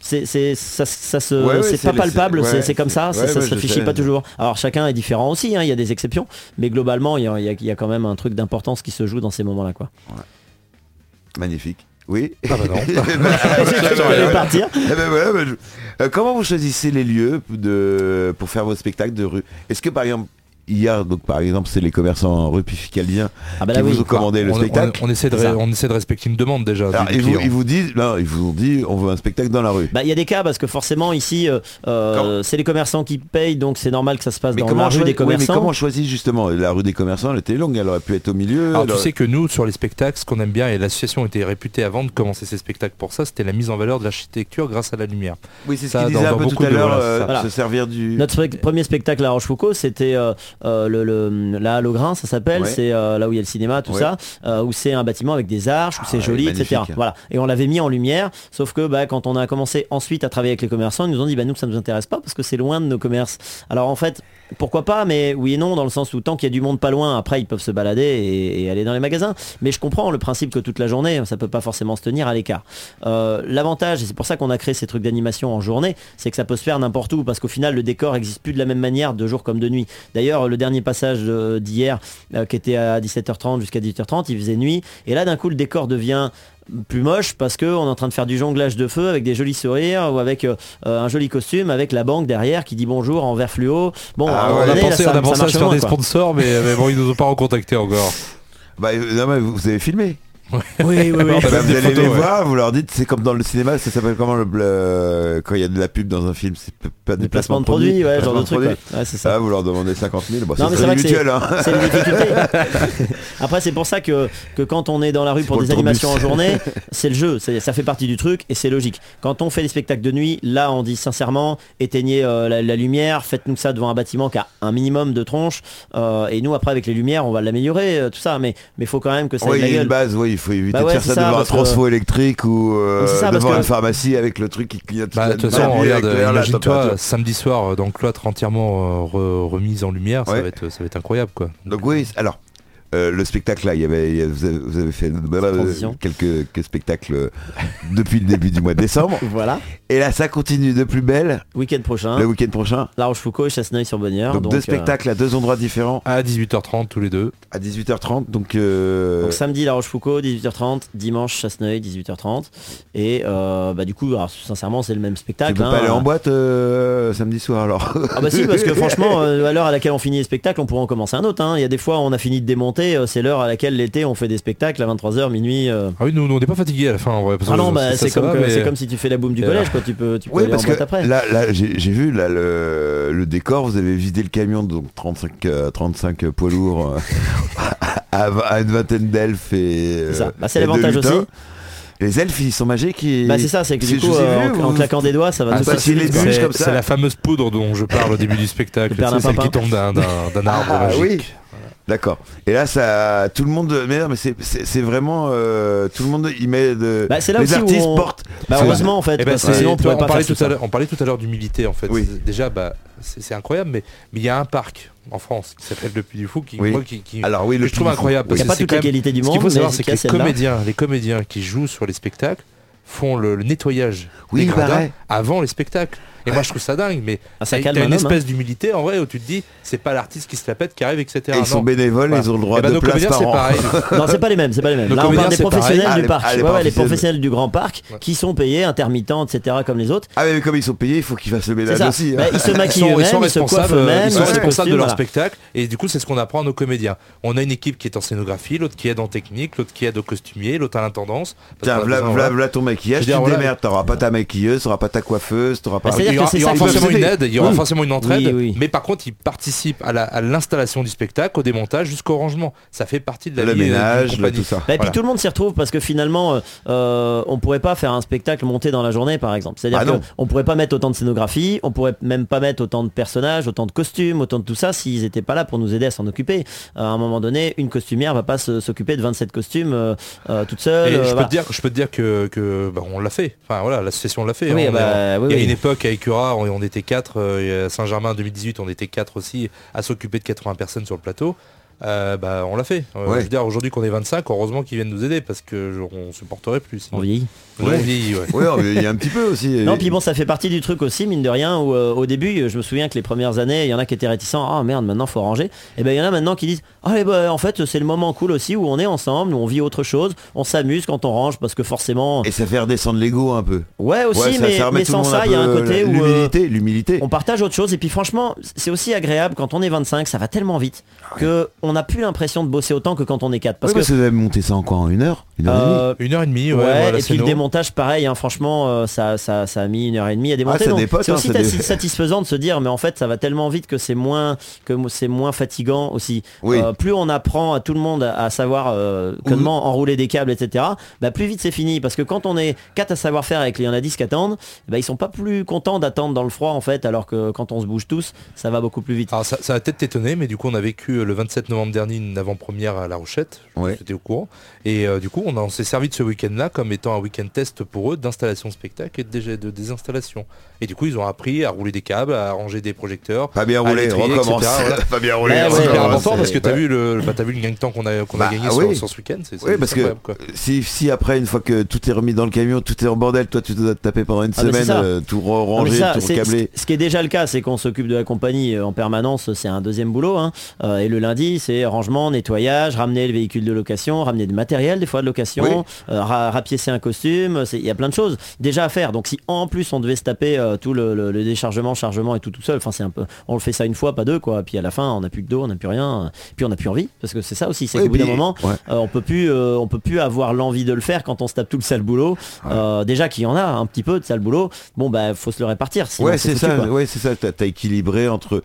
c'est c'est- ça, ça se
Ouais, ouais,
c'est
c'est
pas palpable, c'est c'est comme ça, ça,
ouais,
ça
ouais,
se réfléchit pas toujours. Alors chacun est différent aussi, hein, il y a des exceptions, mais globalement il y a, il y a- il y a quand même un truc d'importance qui se joue dans ces moments-là quoi.
Magnifique. Oui.
Ah bah non.
Je vais partir.
Eh ben ben Euh, comment vous choisissez les lieux de... pour faire vos spectacles de rue? Est-ce que par exemple, hier, donc par exemple, c'est les commerçants rue Pificalien
Ah bah
qui
oui.
vous ont commandé le
on,
spectacle
on- on essaie de,
C'est ça.
ré- on essaie de respecter une demande déjà.
Alors, ils, vous,
client.
ils vous disent, non, ils vous ont dit, on veut un spectacle dans la rue.
Bah il y a des cas parce que forcément ici euh, euh, c'est les commerçants qui payent donc c'est normal que ça se passe dans la rue des
oui, mais
commerçants.
comment on choisit justement La rue des commerçants, elle était longue, elle aurait pu être au milieu.
Alors tu
aurait-
sais que nous, sur les spectacles, ce qu'on aime bien, et l'association était réputée avant de commencer ses spectacles pour ça, c'était la mise en valeur de l'architecture grâce à la lumière.
Oui, c'est ce
ça,
qu'il disait un peu tout à l'heure,
voilà,
euh, se servir du...
Notre premier spectacle à Rochefoucauld, c'était euh, euh, le, le, la Halle au Grain, ça s'appelle,
Ouais.
c'est euh, là où il y a le cinéma, tout
Ouais.
ça, euh, où c'est un bâtiment avec des arches, où c'est
ouais,
joli, etc. Voilà. Et on l'avait mis en lumière, sauf que bah, quand on a commencé ensuite à travailler avec les commerçants, ils nous ont dit bah nous ça nous intéresse pas parce que c'est loin de nos commerces. Alors en fait, pourquoi pas, mais oui et non, dans le sens où tant qu'il y a du monde pas loin, après ils peuvent se balader et, et aller dans les magasins. Mais je comprends le principe que toute la journée, ça peut pas forcément se tenir à l'écart. L'avantage, et c'est pour ça qu'on a créé ces trucs d'animation en journée, c'est que ça peut se faire n'importe où, parce qu'au final le décor existe plus de la même manière de jour comme de nuit. D'ailleurs, le dernier passage euh, d'hier, euh, qui était à 17h30 jusqu'à 18h30, il faisait nuit, et là d'un coup le décor devient plus moche parce qu'on est en train de faire du jonglage de feu avec des jolis sourires ou avec euh, un joli costume avec la banque derrière qui dit bonjour en vert fluo. Bon,
Ah
à un
ouais.
moment
on a
donné, là,
pensé,
ça-
on a
ça
pensé à se faire des sponsors, mais, mais bon, ils nous ont pas recontactés encore.
Bah, non, mais vous avez filmé.
Oui, oui, oui.
Bah,
vous allez
photos,
les
ouais.
voir, vous leur dites, c'est comme dans le cinéma, ça s'appelle comment le, le- quand il y a de la pub dans un film, c'est pas des
Des placements de produits, ouais, genre de trucs. ouais. Ouais, c'est ça.
Ah, vous leur demandez 50 000, bon,
Non, mais
c'est mutuel. Hein.
C'est difficultés. Après, c'est pour ça que, que quand on est dans la rue pour
pour
des animations en journée, c'est le jeu, c'est- ça fait partie du truc et c'est logique. Quand on fait des spectacles de nuit, là on dit sincèrement, éteignez euh, la, la lumière, faites-nous ça devant un bâtiment qui a un minimum de tronche euh, et nous après avec les lumières on va l'améliorer, euh, tout ça, mais il faut quand même que ça
Oui,
ait
une base, oui, faut éviter
Bah ouais,
de faire ça,
ça,
devant un
que-
transfo électrique ou euh,
ça,
devant
que-
une pharmacie avec le truc qui clignote
Bah, de toute façon, regarde, imagine-toi, samedi soir, euh, dans le cloître entièrement euh, re- remise en lumière, ça, va être, ça va être incroyable quoi.
Donc oui, alors euh, le spectacle là, il y avait, vous, avez, fait quelques, quelques spectacles euh, depuis le début du mois de décembre.
Voilà,
Et là, ça continue de plus belle
week-end prochain,
le week-end prochain.
La Rochefoucauld et Chasseneuil-sur-Bonnieure.
Donc,
donc,
deux
euh,
spectacles à deux endroits différents
À 18h30 tous les deux.
à 18h30. Donc, euh,
Donc samedi La Rochefoucauld 18h30, dimanche Chasseneuil 18h30 et euh, bah du coup alors, sincèrement c'est le même
tu
spectacle.
peux
hein.
pas aller en boîte euh, samedi soir alors.
Ah bah si parce que franchement euh, à l'heure à laquelle on finit les spectacles on pourrait en commencer un autre. hein. Il y a des fois on a fini de démonter, euh, c'est l'heure à laquelle l'été on fait des spectacles à 23h minuit. euh.
Ah oui, nous, nous, on n'est pas fatigués à la fin parce
Ah non bah c'est comme,
mais-
si tu fais la boum du
Et
collège quoi, tu peux, tu peux aller
parce que
après.
là, là j'ai vu là, le, le décor, vous avez vidé le camion, donc 35, euh, 35 poids lourds euh, à, à une vingtaine d'elfes et.
C'est
euh,
Bah, c'est
et
l'avantage
lutins.
aussi.
Les elfes, ils sont magiques. Ils...
Bah c'est ça, c'est que du coup euh,
vu,
en, claquant des doigts ça va
Ah,
tout
ça,
ça,
passer
c'est les bûches comme ça.
C'est la fameuse poudre dont je parle au début du spectacle. C'est celle qui tombe d'un arbre
Ah,
magique.
oui. D'accord. Et là, ça, tout le monde, mais non, mais c'est- vraiment, euh, tout le monde y met de.
Bah, c'est là
les
aussi où
artistes
on-
portent.
Bah heureusement en fait
Eh ben,
parce sinon on
parlait
tout
à on parlait tout à l'heure d'humilité en fait.
Oui.
Déjà, bah, c'est incroyable, mais mais il y a un parc en France qui s'appelle le Puy du Fou qui,
Oui.
moi, qui, qui-
Alors oui,
que
le
je trouve incroyable.
Il n'y a
parce
pas
que c'est
toutes
quand
les
même-
qualités du
Ce
monde
qu'il faut savoir, c'est
y
que
a
les comédiens, les comédiens qui jouent sur les spectacles font le, le nettoyage
Oui,
des gradins avant les spectacles. Et moi je trouve ça dingue, mais
Ah, ça
t'as-
calme
t'as
un
une
homme,
espèce d'humilité en vrai où tu te dis c'est pas l'artiste qui se la pète qui arrive, etc.
Et ils sont bénévoles,
Voilà.
ils ont le droit
Eh ben,
de
nos
place par
c'est
an.
pareil.
Non, c'est pas les mêmes, c'est pas les mêmes.
Nos
Là, on parle des
pareil.
professionnels
Ah,
du
les-
parc.
ah, les
Ouais, ouais, les
professionnels.
du grand parc
Ouais.
qui sont payés, intermittents, etc. comme les autres.
Ah mais comme ils sont payés, il faut qu'ils fassent le ménage aussi. hein.
Bah, ils se maquillent eux-mêmes,
sont
ils se coiffent
responsables,
eux-mêmes,
ils sont responsables de leur spectacle et du coup c'est ce qu'on apprend à nos comédiens. On a une équipe qui est en scénographie, l'autre qui aide en technique, l'autre qui aide au costumier, l'autre à l'intendance.
Tiens, voilà, ton maquillage,
Je
tu te démerdes, t'auras pas ta maquilleuse, t'auras pas ta coiffeuse, t'auras pas...
Il y aura,
que c'est
il y aura
ça,
forcément une aide, il y aura
Oui.
forcément une entraide,
Oui, oui.
mais par contre ils participent à la- à l'installation du spectacle, au démontage jusqu'au rangement. Ça fait partie de la
le
vie, euh,
ménage, le
compagnie.
tout ça.
Bah, et puis
Voilà.
tout le monde s'y retrouve parce que finalement, euh, euh, on pourrait pas faire un spectacle monté dans la journée, par exemple. C'est-à-dire
Ah
qu'on pourrait pas mettre autant de scénographie, on pourrait même pas mettre autant de personnages, autant de costumes, autant de tout ça s'ils étaient pas là pour nous aider à s'en occuper. Euh, à un moment donné, une costumière va pas s'occuper de 27 costumes euh, euh, toute seule.
Et
euh,
je, peux te dire, je peux te dire que, que bah, on l'a fait. Enfin voilà, l'association l'a fait.
Oui,
hein.
Bah, oui,
il y a
oui.
une époque à Écura, on, on était quatre. euh, Saint-Germain 2018, on était quatre aussi à s'occuper de 80 personnes sur le plateau. Euh, bah, on l'a fait. Euh,
Ouais.
Je veux dire, aujourd'hui qu'on est 25, heureusement qu'ils viennent nous aider parce que je- on supporterait plus. sinon.
On vieillit.
On vieillit, ouais.
Ouais, il y a un petit peu aussi.
Non, puis bon, ça fait partie du truc aussi, mine de rien, où euh, au début, je me souviens que les premières années, il y en a qui étaient réticents, ah merde, maintenant faut ranger. Et ben il y en a maintenant qui disent, ah eh ben, en fait, c'est le moment cool aussi où on est ensemble, où on vit autre chose, on s'amuse quand on range, parce que forcément,
Et ça fait redescendre l'ego un peu.
ouais aussi,
Ouais, ça-
mais,
ça
sans ça, il y a un côté où euh,
L'humilité, l'humilité.
on partage autre chose. Et puis franchement, c'est aussi agréable quand on est 25, ça va tellement vite que on n'a plus l'impression de bosser autant que quand on est 4 parce que
vous avez monté ça en quoi En une heure? Une heure et demie?
Euh,
Une heure et demie, ouais.
Ouais,
voilà,
et puis le démontage pareil, hein, franchement euh, ça, ça, ça a mis une heure et demie à démonter.
Ah, ça
donc
dépote,
c'est
hein,
aussi satisfaisant de se dire mais en fait ça va tellement vite que c'est moins que c'est moins fatigant aussi.
Oui.
Euh, plus on apprend à tout le monde à, savoir euh, comment enrouler des câbles, etc. Bah, plus vite c'est fini parce que quand on est 4 à savoir faire avec il y en a 10 qui attendent, bah, ils sont pas plus contents d'attendre dans le froid en fait alors que quand on se bouge tous ça va beaucoup plus vite.
Alors ça, ça va peut-être t'étonner, mais du coup on a vécu le 27 novembre dernier une avant-première à La Rochette,
Ouais.
j'étais au courant, et euh, du coup on, on s'est servi de ce week-end-là comme étant un week-end test pour eux d'installation spectacle et de, dég- de désinstallation. Et du coup ils ont appris à rouler des câbles, à ranger des projecteurs.
Pas bien roulé, recommence. Pas bien roulé,
Ouais,
C'est hyper
recommence.
important parce que t'as
Ouais.
vu le, bah, t'as vu le gain de temps qu'on a, qu'on a
Bah,
gagné
ah
sur,
oui.
sur ce week-end. C'est,
Oui, parce que
quoi.
si, si après, une fois que tout est remis dans le camion, tout est en bordel, toi tu dois te taper pendant une
Ah,
semaine, euh, tout ranger,
ça,
tout câbler.
Ce qui est déjà le cas, c'est qu'on s'occupe de la compagnie euh, en permanence, c'est un deuxième boulot. hein. Euh, et le lundi, c'est rangement, nettoyage, ramener le véhicule de location, ramener du matériel des fois de location,
Oui.
euh, ra- rapiécer un costume. Il y a plein de choses déjà à faire. Donc si en plus on devait se taper euh, tout le, le- le déchargement, chargement et tout tout seul, enfin c'est un peu, on le fait ça une fois, pas deux quoi. Puis à la fin, on n'a plus que dos, on n'a plus rien. Puis on n'a plus envie, parce que c'est ça aussi, c'est
Oui,
qu'au bout d'un moment,
ouais.
euh, on peut plus, euh, on peut plus avoir l'envie de le faire quand on se tape tout le sale boulot. Déjà qu'il y en a un petit peu de sale boulot. Bon bah faut se le répartir. sinon
Ouais, c'est
foutu,
ça,
quoi.
ouais, c'est ça. T'as, t'as équilibré entre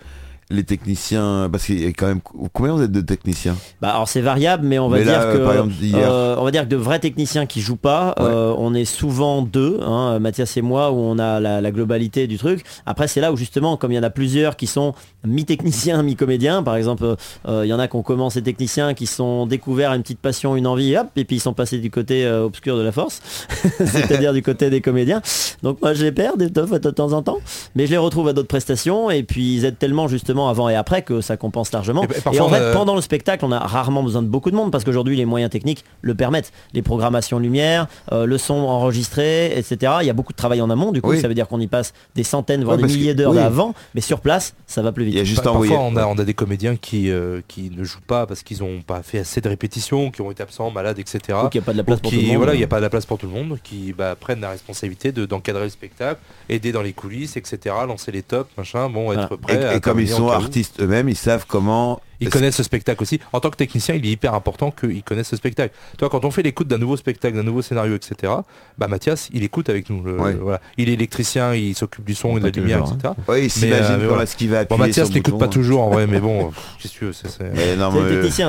les techniciens, parce qu'il y a quand même combien vous êtes de techniciens?
Bah alors c'est variable, mais on va
Mais
dire
là,
que
euh, par exemple, hier-
euh, on va dire que de vrais techniciens qui jouent pas,
Ouais.
euh, on est souvent deux, hein, Mathias et moi, où on a la, la globalité du truc. Après c'est là où justement, comme il y en a plusieurs qui sont mi-techniciens, mi-comédiens, par exemple, euh, il y en a qui ont commencé techniciens, qui sont découverts une petite passion, une envie, hop, et puis ils sont passés du côté euh, obscur de la force, c'est-à-dire du côté des comédiens. Donc moi je les perds des teufs de temps en temps, mais je les retrouve à d'autres prestations, et puis ils aident tellement justement avant et après que ça compense largement.
Et bah,
Et, en fait,
a-
pendant le spectacle, on a rarement besoin de beaucoup de monde parce qu'aujourd'hui, les moyens techniques le permettent. Les programmations lumière, euh, le son enregistré, etc. Il y a beaucoup de travail en amont. Du coup,
Oui.
ça veut dire qu'on y passe des centaines, voire
Ouais,
des milliers d'heures
oui.
d'avant. Mais sur place, ça va plus
Il y a
vite.
juste
Pa-
envoyé.
Parfois, on a, on a des comédiens qui, euh, qui ne jouent pas parce qu'ils n'ont pas fait assez de répétitions, qui ont été absents, malades, etc.
Donc il n'y a pas de la place
Ou
pour
qui-
tout le monde.
voilà, il n'y a pas de la place pour tout le monde, qui bah, prennent la responsabilité de- d'encadrer le spectacle, aider dans les coulisses, etc., lancer les tops, machin, bon, être
Voilà.
prêt. à
Et, et comme ils sont artistes eux-mêmes, ils savent comment.
Ils connaissent ce spectacle aussi. En tant que technicien, il est hyper important qu'ils connaissent ce spectacle. Toi, quand on fait l'écoute d'un nouveau spectacle, d'un nouveau scénario, etc., bah Mathias, il écoute avec nous. le-
Ouais.
voilà. Il est électricien, il s'occupe du son et de la lumière, etc.
Ouais, ils s'imaginent
euh, voilà.
là, ce qu'il va
Bon,
appuyer.
Mathias
sur le
n'écoute pas toujours en vrai, mais bon, qu'est-ce que tu veux, c'est-
non,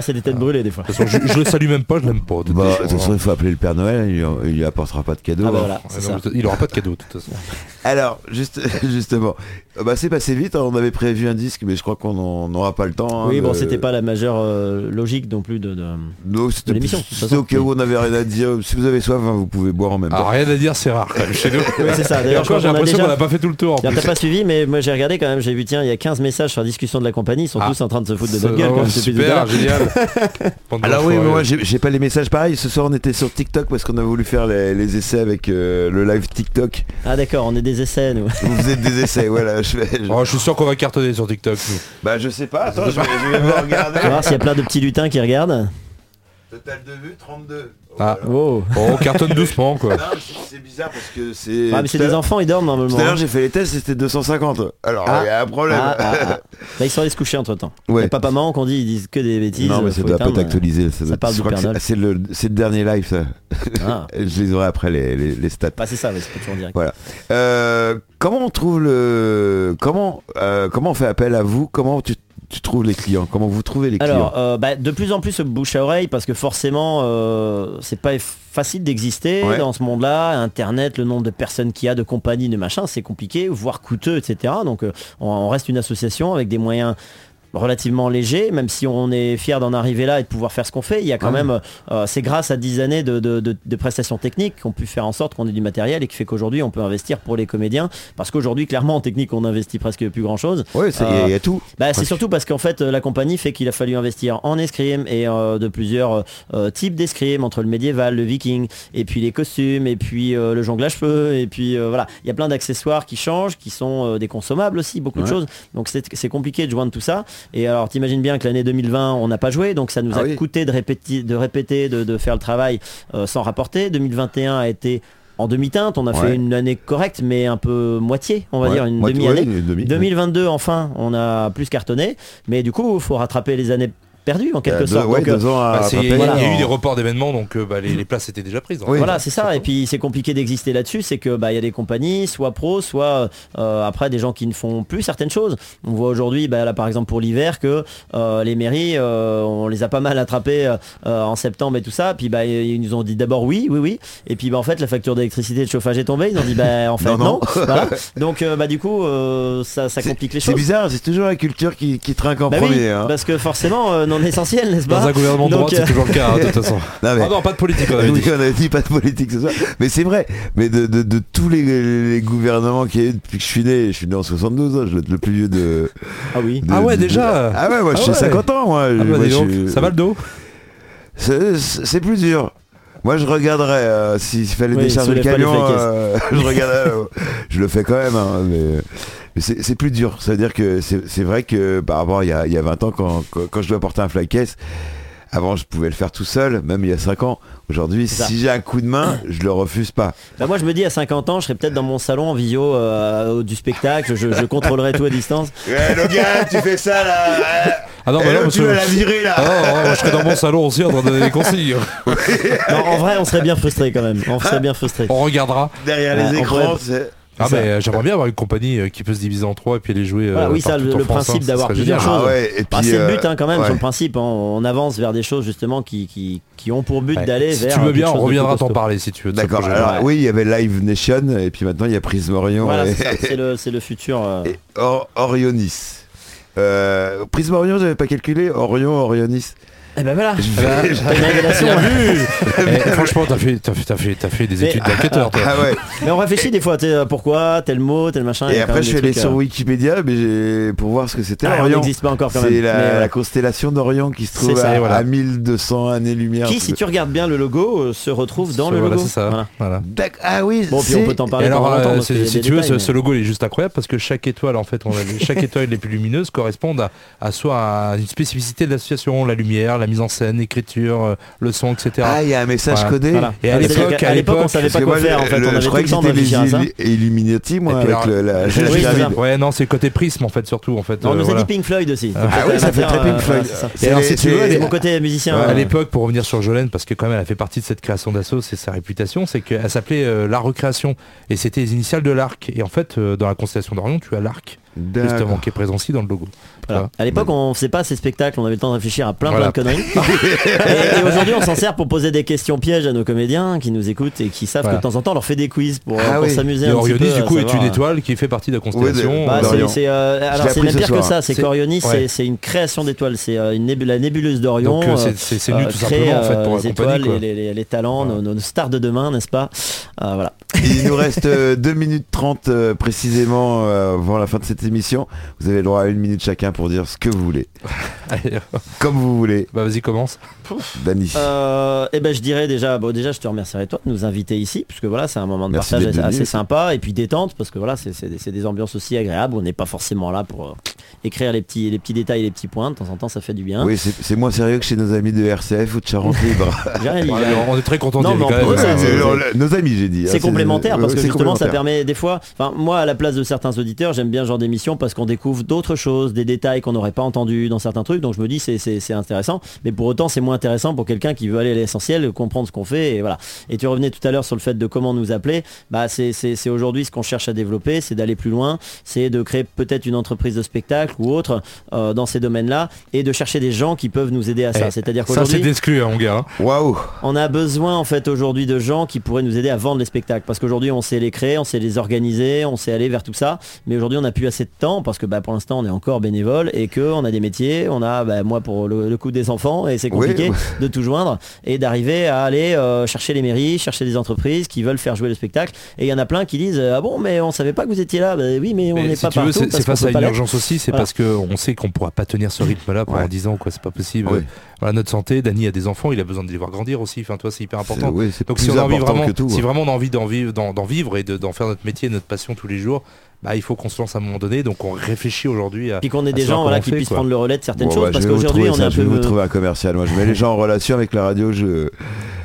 C'est des têtes brûlées des fois.
De toute façon, je, je le salue même pas, je l'aime pas. de toute
Bah, toute façon,
hein.
il faut appeler le Père Noël, il lui, il lui apportera pas de cadeau.
Ah bah
hein.
voilà,
non, il aura pas de cadeau de toute façon.
Alors, juste, justement, euh, bah, c'est passé vite, hein, on avait prévu un disque, mais je crois qu'on n'aura pas le temps. hein,
Oui, bon, c'était pas la majeure euh, logique non plus de. de-
Non,
de l'émission,
c'était
façon.
au cas où on avait rien à dire. Si vous avez soif, hein, vous pouvez boire en même
Ah,
temps.
rien à dire, c'est rare quand même chez nous.
Oui, c'est ça. D'ailleurs,
j'ai l'impression
déjà-
qu'on n'a pas fait tout le tour.
T'as pas suivi, mais moi j'ai regardé quand même, j'ai vu, tiens, il y a 15 messages sur la discussion de la compagnie, ils sont
Ah.
tous en train de se foutre de notre gueule.
super, génial.
Alors oui,
d'enfoirés.
mais moi j'ai pas les messages pareils. Ce soir on était sur TikTok parce qu'on a voulu faire les, les essais avec euh, le live TikTok.
Ah d'accord, on est des essais nous.
Vous faisiez des essais, voilà. Je,
Oh, suis sûr qu'on va cartonner sur TikTok. nous.
Bah je sais pas, attends, je vais, regarder.
On va voir s'il y a plein de petits lutins qui regardent.
Total de vues 32.
Ah.
Wow.
Oh, on cartonne doucement quoi.
Non, c'est- bizarre parce que c'est.
Ah mais c'est des enfants, ils dorment normalement.
Tout à l'heure
hein.
j'ai fait les tests, c'était 250. Alors il
Ah.
y a un problème.
Ah, ah, ah. Là ils sont allés se coucher entre temps.
Ouais.
Et papa maman qu'on dit ils disent que des bêtises.
non mais ça doit pas actualisé. Ça, doit-
parle du
c'est c'est le, c'est le dernier live ça.
Ah.
je les aurai après les, les, les stats.
Bah c'est ça, ouais, c'est pas toujours direct.
Voilà. Euh, comment on trouve le comment euh, comment on fait appel à vous? Comment tu, tu trouves les clients Comment vous trouvez les clients
Alors, euh, bah, de plus en plus bouche à oreille parce que forcément, euh, c'est pas facile d'exister
Ouais.
dans ce monde-là. Internet, le nombre de personnes qu'il y a, de compagnies, de machin, c'est compliqué, voire coûteux, etc. Donc, euh, on, on reste une association avec des moyens relativement léger, même si on est fier d'en arriver là et de pouvoir faire ce qu'on fait. Il y a quand
Ouais.
même, euh, c'est grâce à 10 années de, de- de- de prestations techniques qu'on pu faire en sorte qu'on ait du matériel et qui fait qu'aujourd'hui on peut investir pour les comédiens. Parce qu'aujourd'hui, clairement, en technique, on investit presque plus grand chose.
C'est- il y a- y, a tout.
Bah, c'est surtout parce qu'en fait euh, la compagnie fait qu'il a fallu investir en escrime et euh, de plusieurs euh, types d'escrime entre le médiéval, le viking et puis les costumes et puis euh, le jonglage feu et puis euh, voilà il y a plein d'accessoires qui changent qui sont euh, des consommables aussi beaucoup de choses donc c'est compliqué de joindre tout ça et alors t'imagines bien que l'année 2020 on n'a pas joué donc ça nous
Ah
a
oui.
coûté de répéter de répéter de, de faire le travail euh, sans rapporter 2021 a été en demi-teinte, on a
Ouais.
fait une année correcte mais un peu moitié, on va
Ouais,
dire une demi-année.
ouais, une demi.
2022 enfin on a plus cartonné mais du coup il faut rattraper les années perdues en quelque
Euh, deux-
sorte
ouais,
Donc, euh,
deux ans à
Bah, c'est- il y a eu des reports d'événements, donc euh, bah, les, les places étaient déjà prises. hein.
Oui.
voilà c'est ça et puis c'est compliqué d'exister là-dessus c'est que bah il y a des compagnies soit pro soit euh, après des gens qui ne font plus certaines choses on voit aujourd'hui bah, là par exemple pour l'hiver que euh, les mairies euh, on les a pas mal attrapés euh, en septembre et tout ça puis bah ils nous ont dit d'abord oui oui oui et puis bah en fait la facture d'électricité et de chauffage est tombée ils ont dit bah en fait
Non,
non,
non.
Voilà. donc euh, bah du coup euh, ça, ça
C'est-
complique les
C'est
choses
bizarre, c'est toujours la culture qui, qui trinque en
Bah oui,
premier. hein.
parce que forcément euh, non essentiel n'est-ce pas
Dans un gouvernement de droite,
euh,
c'est toujours le cas, hein, de toute façon.
Non, mais-
Ah non, pas de politique, on avait dit.
on a dit pas de politique ce soir. Mais c'est vrai. Mais de, de- de tous les, les gouvernements qu'il y a eu depuis que je suis né, je suis né en 72, hein, je dois être le plus vieux de.
ah oui
de-
Ah ouais, déjà
Ah ouais, moi
Ah
j'ai
ouais.
50 ans, moi.
Ah bah,
Moi, je
donc,
suis-
Ça va le dos
C'est plus dur. Moi je regarderais euh, s'il fallait
Oui,
décharger le camion, euh, je regarderais, euh, je le fais quand même, hein, mais c'est c'est plus dur. C'est-à-dire que c'est c'est vrai que par rapport à il y a, il y a 20 ans quand, quand, quand je dois porter un fly case, avant je pouvais le faire tout seul, même il y a 5 ans. Aujourd'hui, si j'ai un coup de main, je le refuse pas.
Bah moi je me dis à 50 ans je serais peut-être dans mon salon en visio euh, du spectacle je, je contrôlerai tout à distance
Ouais, le gars, tu fais ça là.
Ah non,
Eh,
bah
l'autre,
parce
tu vas la virer là.
Ah non, je serais dans mon salon aussi en train de donner des consignes.
non, en vrai on serait bien frustré quand même on serait bien frustré
On regardera.
Derrière
Ouais,
les écrans,
pourrait-.
Ah euh, j'aimerais bien avoir une compagnie euh, qui peut se diviser en trois et puis les jouer.
Voilà,
euh,
oui, ça, le-
en
le
France,
principe
hein,
d'avoir plusieurs choses.
Ah ouais, et
Bah,
puis,
c'est le but hein, quand même
ouais.
sur le principe hein. on avance vers des choses justement qui, qui, qui ont pour but
Ouais.
d'aller
Si
vers
tu veux bien, on
de
reviendra t'en parler si tu veux.
D'accord. Alors
Ouais.
oui, il y avait Live Nation et puis maintenant il y a Prism Orion
voilà
et,
c'est ça, c'est le, c'est le futur euh,
et Or- Orionis. Euh, Prism Orion, j'avais pas calculé. Orion, Orionis.
Et ben voilà T'as une révélation.
Bien vu Eh, Franchement, t'as fait, t'as fait, t'as fait, t'as fait des
Mais-
études d'enquêteur, toi.
Ah ouais.
mais on réfléchit des fois tu sais, euh, pourquoi tel mot tel machin il y
Et
a quand
après,
même
je
des
suis allé
trucs,
sur
euh,
Wikipédia mais j'ai- pour voir ce que c'était
ah, on
Orion.
n'existe pas encore quand même
C'est la,
euh,
constellation d'Orion qui se trouve
ça,
à,
voilà.
à 1200 années-lumière.
qui si tu regardes bien le logo euh, se retrouve dans le
Voilà,
logo
c'est ça.
Voilà.
Voilà.
D'ac- Ah oui,
bon puis
c'est-
on peut t'en
Et
parler
alors,
pendant longtemps
euh,
parce qu'il y
c'est-
a
si
des
tu veux,
détails,
ce,
mais-
ce logo il est juste incroyable parce que chaque étoile, en fait, on a- chaque étoile les plus lumineuses correspondent à, à soit à une spécificité de l'association, la lumière, la mise en scène, l'écriture, euh, le son, etc.
Ah, il y a un message
Voilà.
codé.
Voilà.
Et à l'époque- à
l'époque, on savait pas quoi faire en fait.
le-
On avait
je
le
que c'était
à
les Illuminati, moi, avec
alors,
le- la.
Ouais, non, c'est le côté prisme en fait, surtout en fait.
Non, on
euh,
nous a
voilà.
dit Pink Floyd aussi.
Ah oui, ça fait très Pink Floyd. C'est-
mon côté musicien.
À
euh,
l'époque, pour revenir sur Jolène, parce que quand même elle a fait partie de cette création d'assaut, c'est sa réputation, c'est qu'elle s'appelait euh, la recréation et c'était les initiales de l'arc. Et en fait, euh, dans la constellation d'Orion, tu as l'arc justement qui est présent aussi dans le logo.
Voilà. À l'époque, on faisait pas ces spectacles, on avait le temps de réfléchir à plein
Voilà.
plein de conneries. et et aujourd'hui, on s'en sert pour poser des questions pièges à nos comédiens qui nous écoutent et qui savent
Voilà.
que de temps en temps, on leur fait des quiz pour,
Ah
pour
oui.
s'amuser
Et
un petit
Orionis,
peu.
du coup, est une étoile qui fait partie de la constellation.
de-
Bah,
Euh,
c'est, euh, alors c'est même pire que ça, c'est
C'est-
qu'Orionis,
ouais.
c'est, une création d'étoiles, c'est euh, la nébuleuse d'Orion.
Donc euh, c'est-
euh,
tout
crée,
simplement en fait pour
les étoiles,
quoi.
les, les- les talents, nos, nos stars de demain, n'est-ce pas? Euh, Voilà.
Il nous reste 2 minutes 30 euh, précisément avant la fin de cette émission. Vous avez le droit à une minute chacun pour dire ce que vous voulez. Comme vous voulez,
bah vas-y commence.
Dani.
Euh, eh ben je dirais déjà, bon déjà je te remercierais toi de nous inviter ici, puisque voilà c'est un moment de
Merci
partage assez, sympa et puis détente, parce que voilà c'est c'est des, c'est des ambiances aussi agréables. On n'est pas forcément là pour euh, écrire les petits les petits détails, les petits points. De temps en temps ça fait du bien.
Oui, c'est c'est moins sérieux que chez nos amis de RCF ou de Charente Libre.
On est très content
euh, nos amis, j'ai dit. hein,
C'est complémentaire parce que justement ça permet des fois, enfin moi à la place de certains auditeurs j'aime bien ce genre d'émission parce qu'on découvre d'autres choses, des détails qu'on n'aurait pas entendus dans certains trucs donc je me dis c'est- intéressant mais pour autant c'est moins intéressant pour quelqu'un qui veut aller à l'essentiel, comprendre ce qu'on fait et voilà. Et tu revenais tout à l'heure sur le fait de comment nous appeler, bah c'est aujourd'hui ce qu'on cherche à développer, c'est d'aller plus loin, c'est de créer peut-être une entreprise de spectacle ou autre euh, dans ces domaines-là et de chercher des gens qui peuvent nous aider à ça.
Eh,
C'est-à-dire
Ça c'est
qu'aujourd'hui
exclu hein, mon gars. hein.
Waouh
on a besoin en fait aujourd'hui de gens qui pourraient nous aider à vendre les spectacles parce parce qu'aujourd'hui on sait les créer, on sait les organiser, on sait aller vers tout ça. Mais aujourd'hui on n'a plus assez de temps parce que bah, pour l'instant on est encore bénévole et que on a des métiers, on a bah, moi pour le, le coup des enfants et c'est compliqué
Oui.
de tout joindre et d'arriver à aller euh, chercher les mairies, chercher des entreprises qui veulent faire jouer le spectacle. Et il y en a plein qui disent ah bon mais on savait pas que vous étiez là. Bah oui mais on n'est
si
pas
tu veux,
partout
c'est
qu'on
face à une urgence aussi, c'est
Voilà.
parce qu'on sait qu'on pourra pas tenir ce rythme-là pendant
Ouais.
10 ans, quoi. C'est pas possible. Voilà, notre santé, Dany a des enfants, il a besoin de les voir grandir aussi. Enfin, toi, c'est hyper important.
oui, c'est
Donc si on a envie
important
vraiment,
que tout,
si vraiment on a envie d'en vivre, d'en vivre et de- d'en faire notre métier, notre passion tous les jours, bah, il faut qu'on se lance à un moment donné. Donc on réfléchit aujourd'hui à.
Puis qu'on ait des gens voilà, qui
fait,
puissent
quoi.
prendre le relais de certaines
Bon,
choses
bah,
parce qu'aujourd'hui on est un
je vais
peu
vous trouver un commercial. Moi, je mets les gens en relation avec la radio. Je...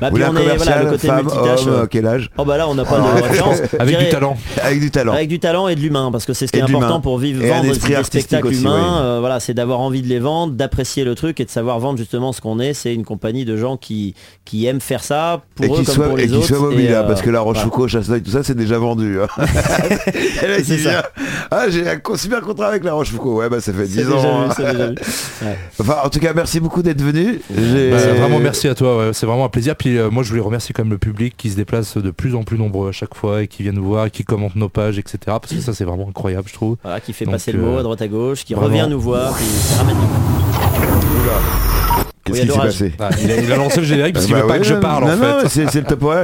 Bah,
Vous
puis
voulez un
on est voilà, le côté
femme,
multitâche.
homme,
euh,
quel âge
Oh bah là on n'a pas de référence. Je
Avec du talent.
Avec du talent.
Avec du talent et de l'humain, parce que c'est ce qui
Et
est important pour vivre, vendre des spectacles
aussi,
humains. euh, voilà, c'est d'avoir envie de les vendre, d'apprécier le truc et de savoir vendre justement ce qu'on est. C'est une compagnie de gens qui, qui aiment faire ça pour
et
eux
qui
comme
soit,
pour les
qui
autres. et,
hein,
euh,
parce que la. Rochefoucauld, Chasseneuil, tout ça, c'est déjà vendu.
ça.
ah, j'ai un super contrat avec la Rochefoucauld. Ouais, bah ça fait 10
C'est
ans.
déjà
hein.
vu, c'est déjà vu. Ouais.
Enfin, en tout cas, merci beaucoup d'être venu.
Bah, vraiment merci à toi, ouais, c'est vraiment un plaisir. Puis euh, moi je voulais remercier quand même le public qui se déplace de plus en plus nombreux à chaque fois et qui vient nous voir, et qui commente nos pages, etc. Parce que ça c'est vraiment incroyable je trouve.
Voilà, qui fait
Donc,
passer le mot
euh,
à droite à gauche, qui
vraiment.
revient nous voir, qui ramène du
Qu'est-ce qui s'est passé
Ah, il, a, il a lancé le générique parce qu'il
Bah
veut pas que je parle
non,
en
non,
fait.
c'est c'est le top horaire,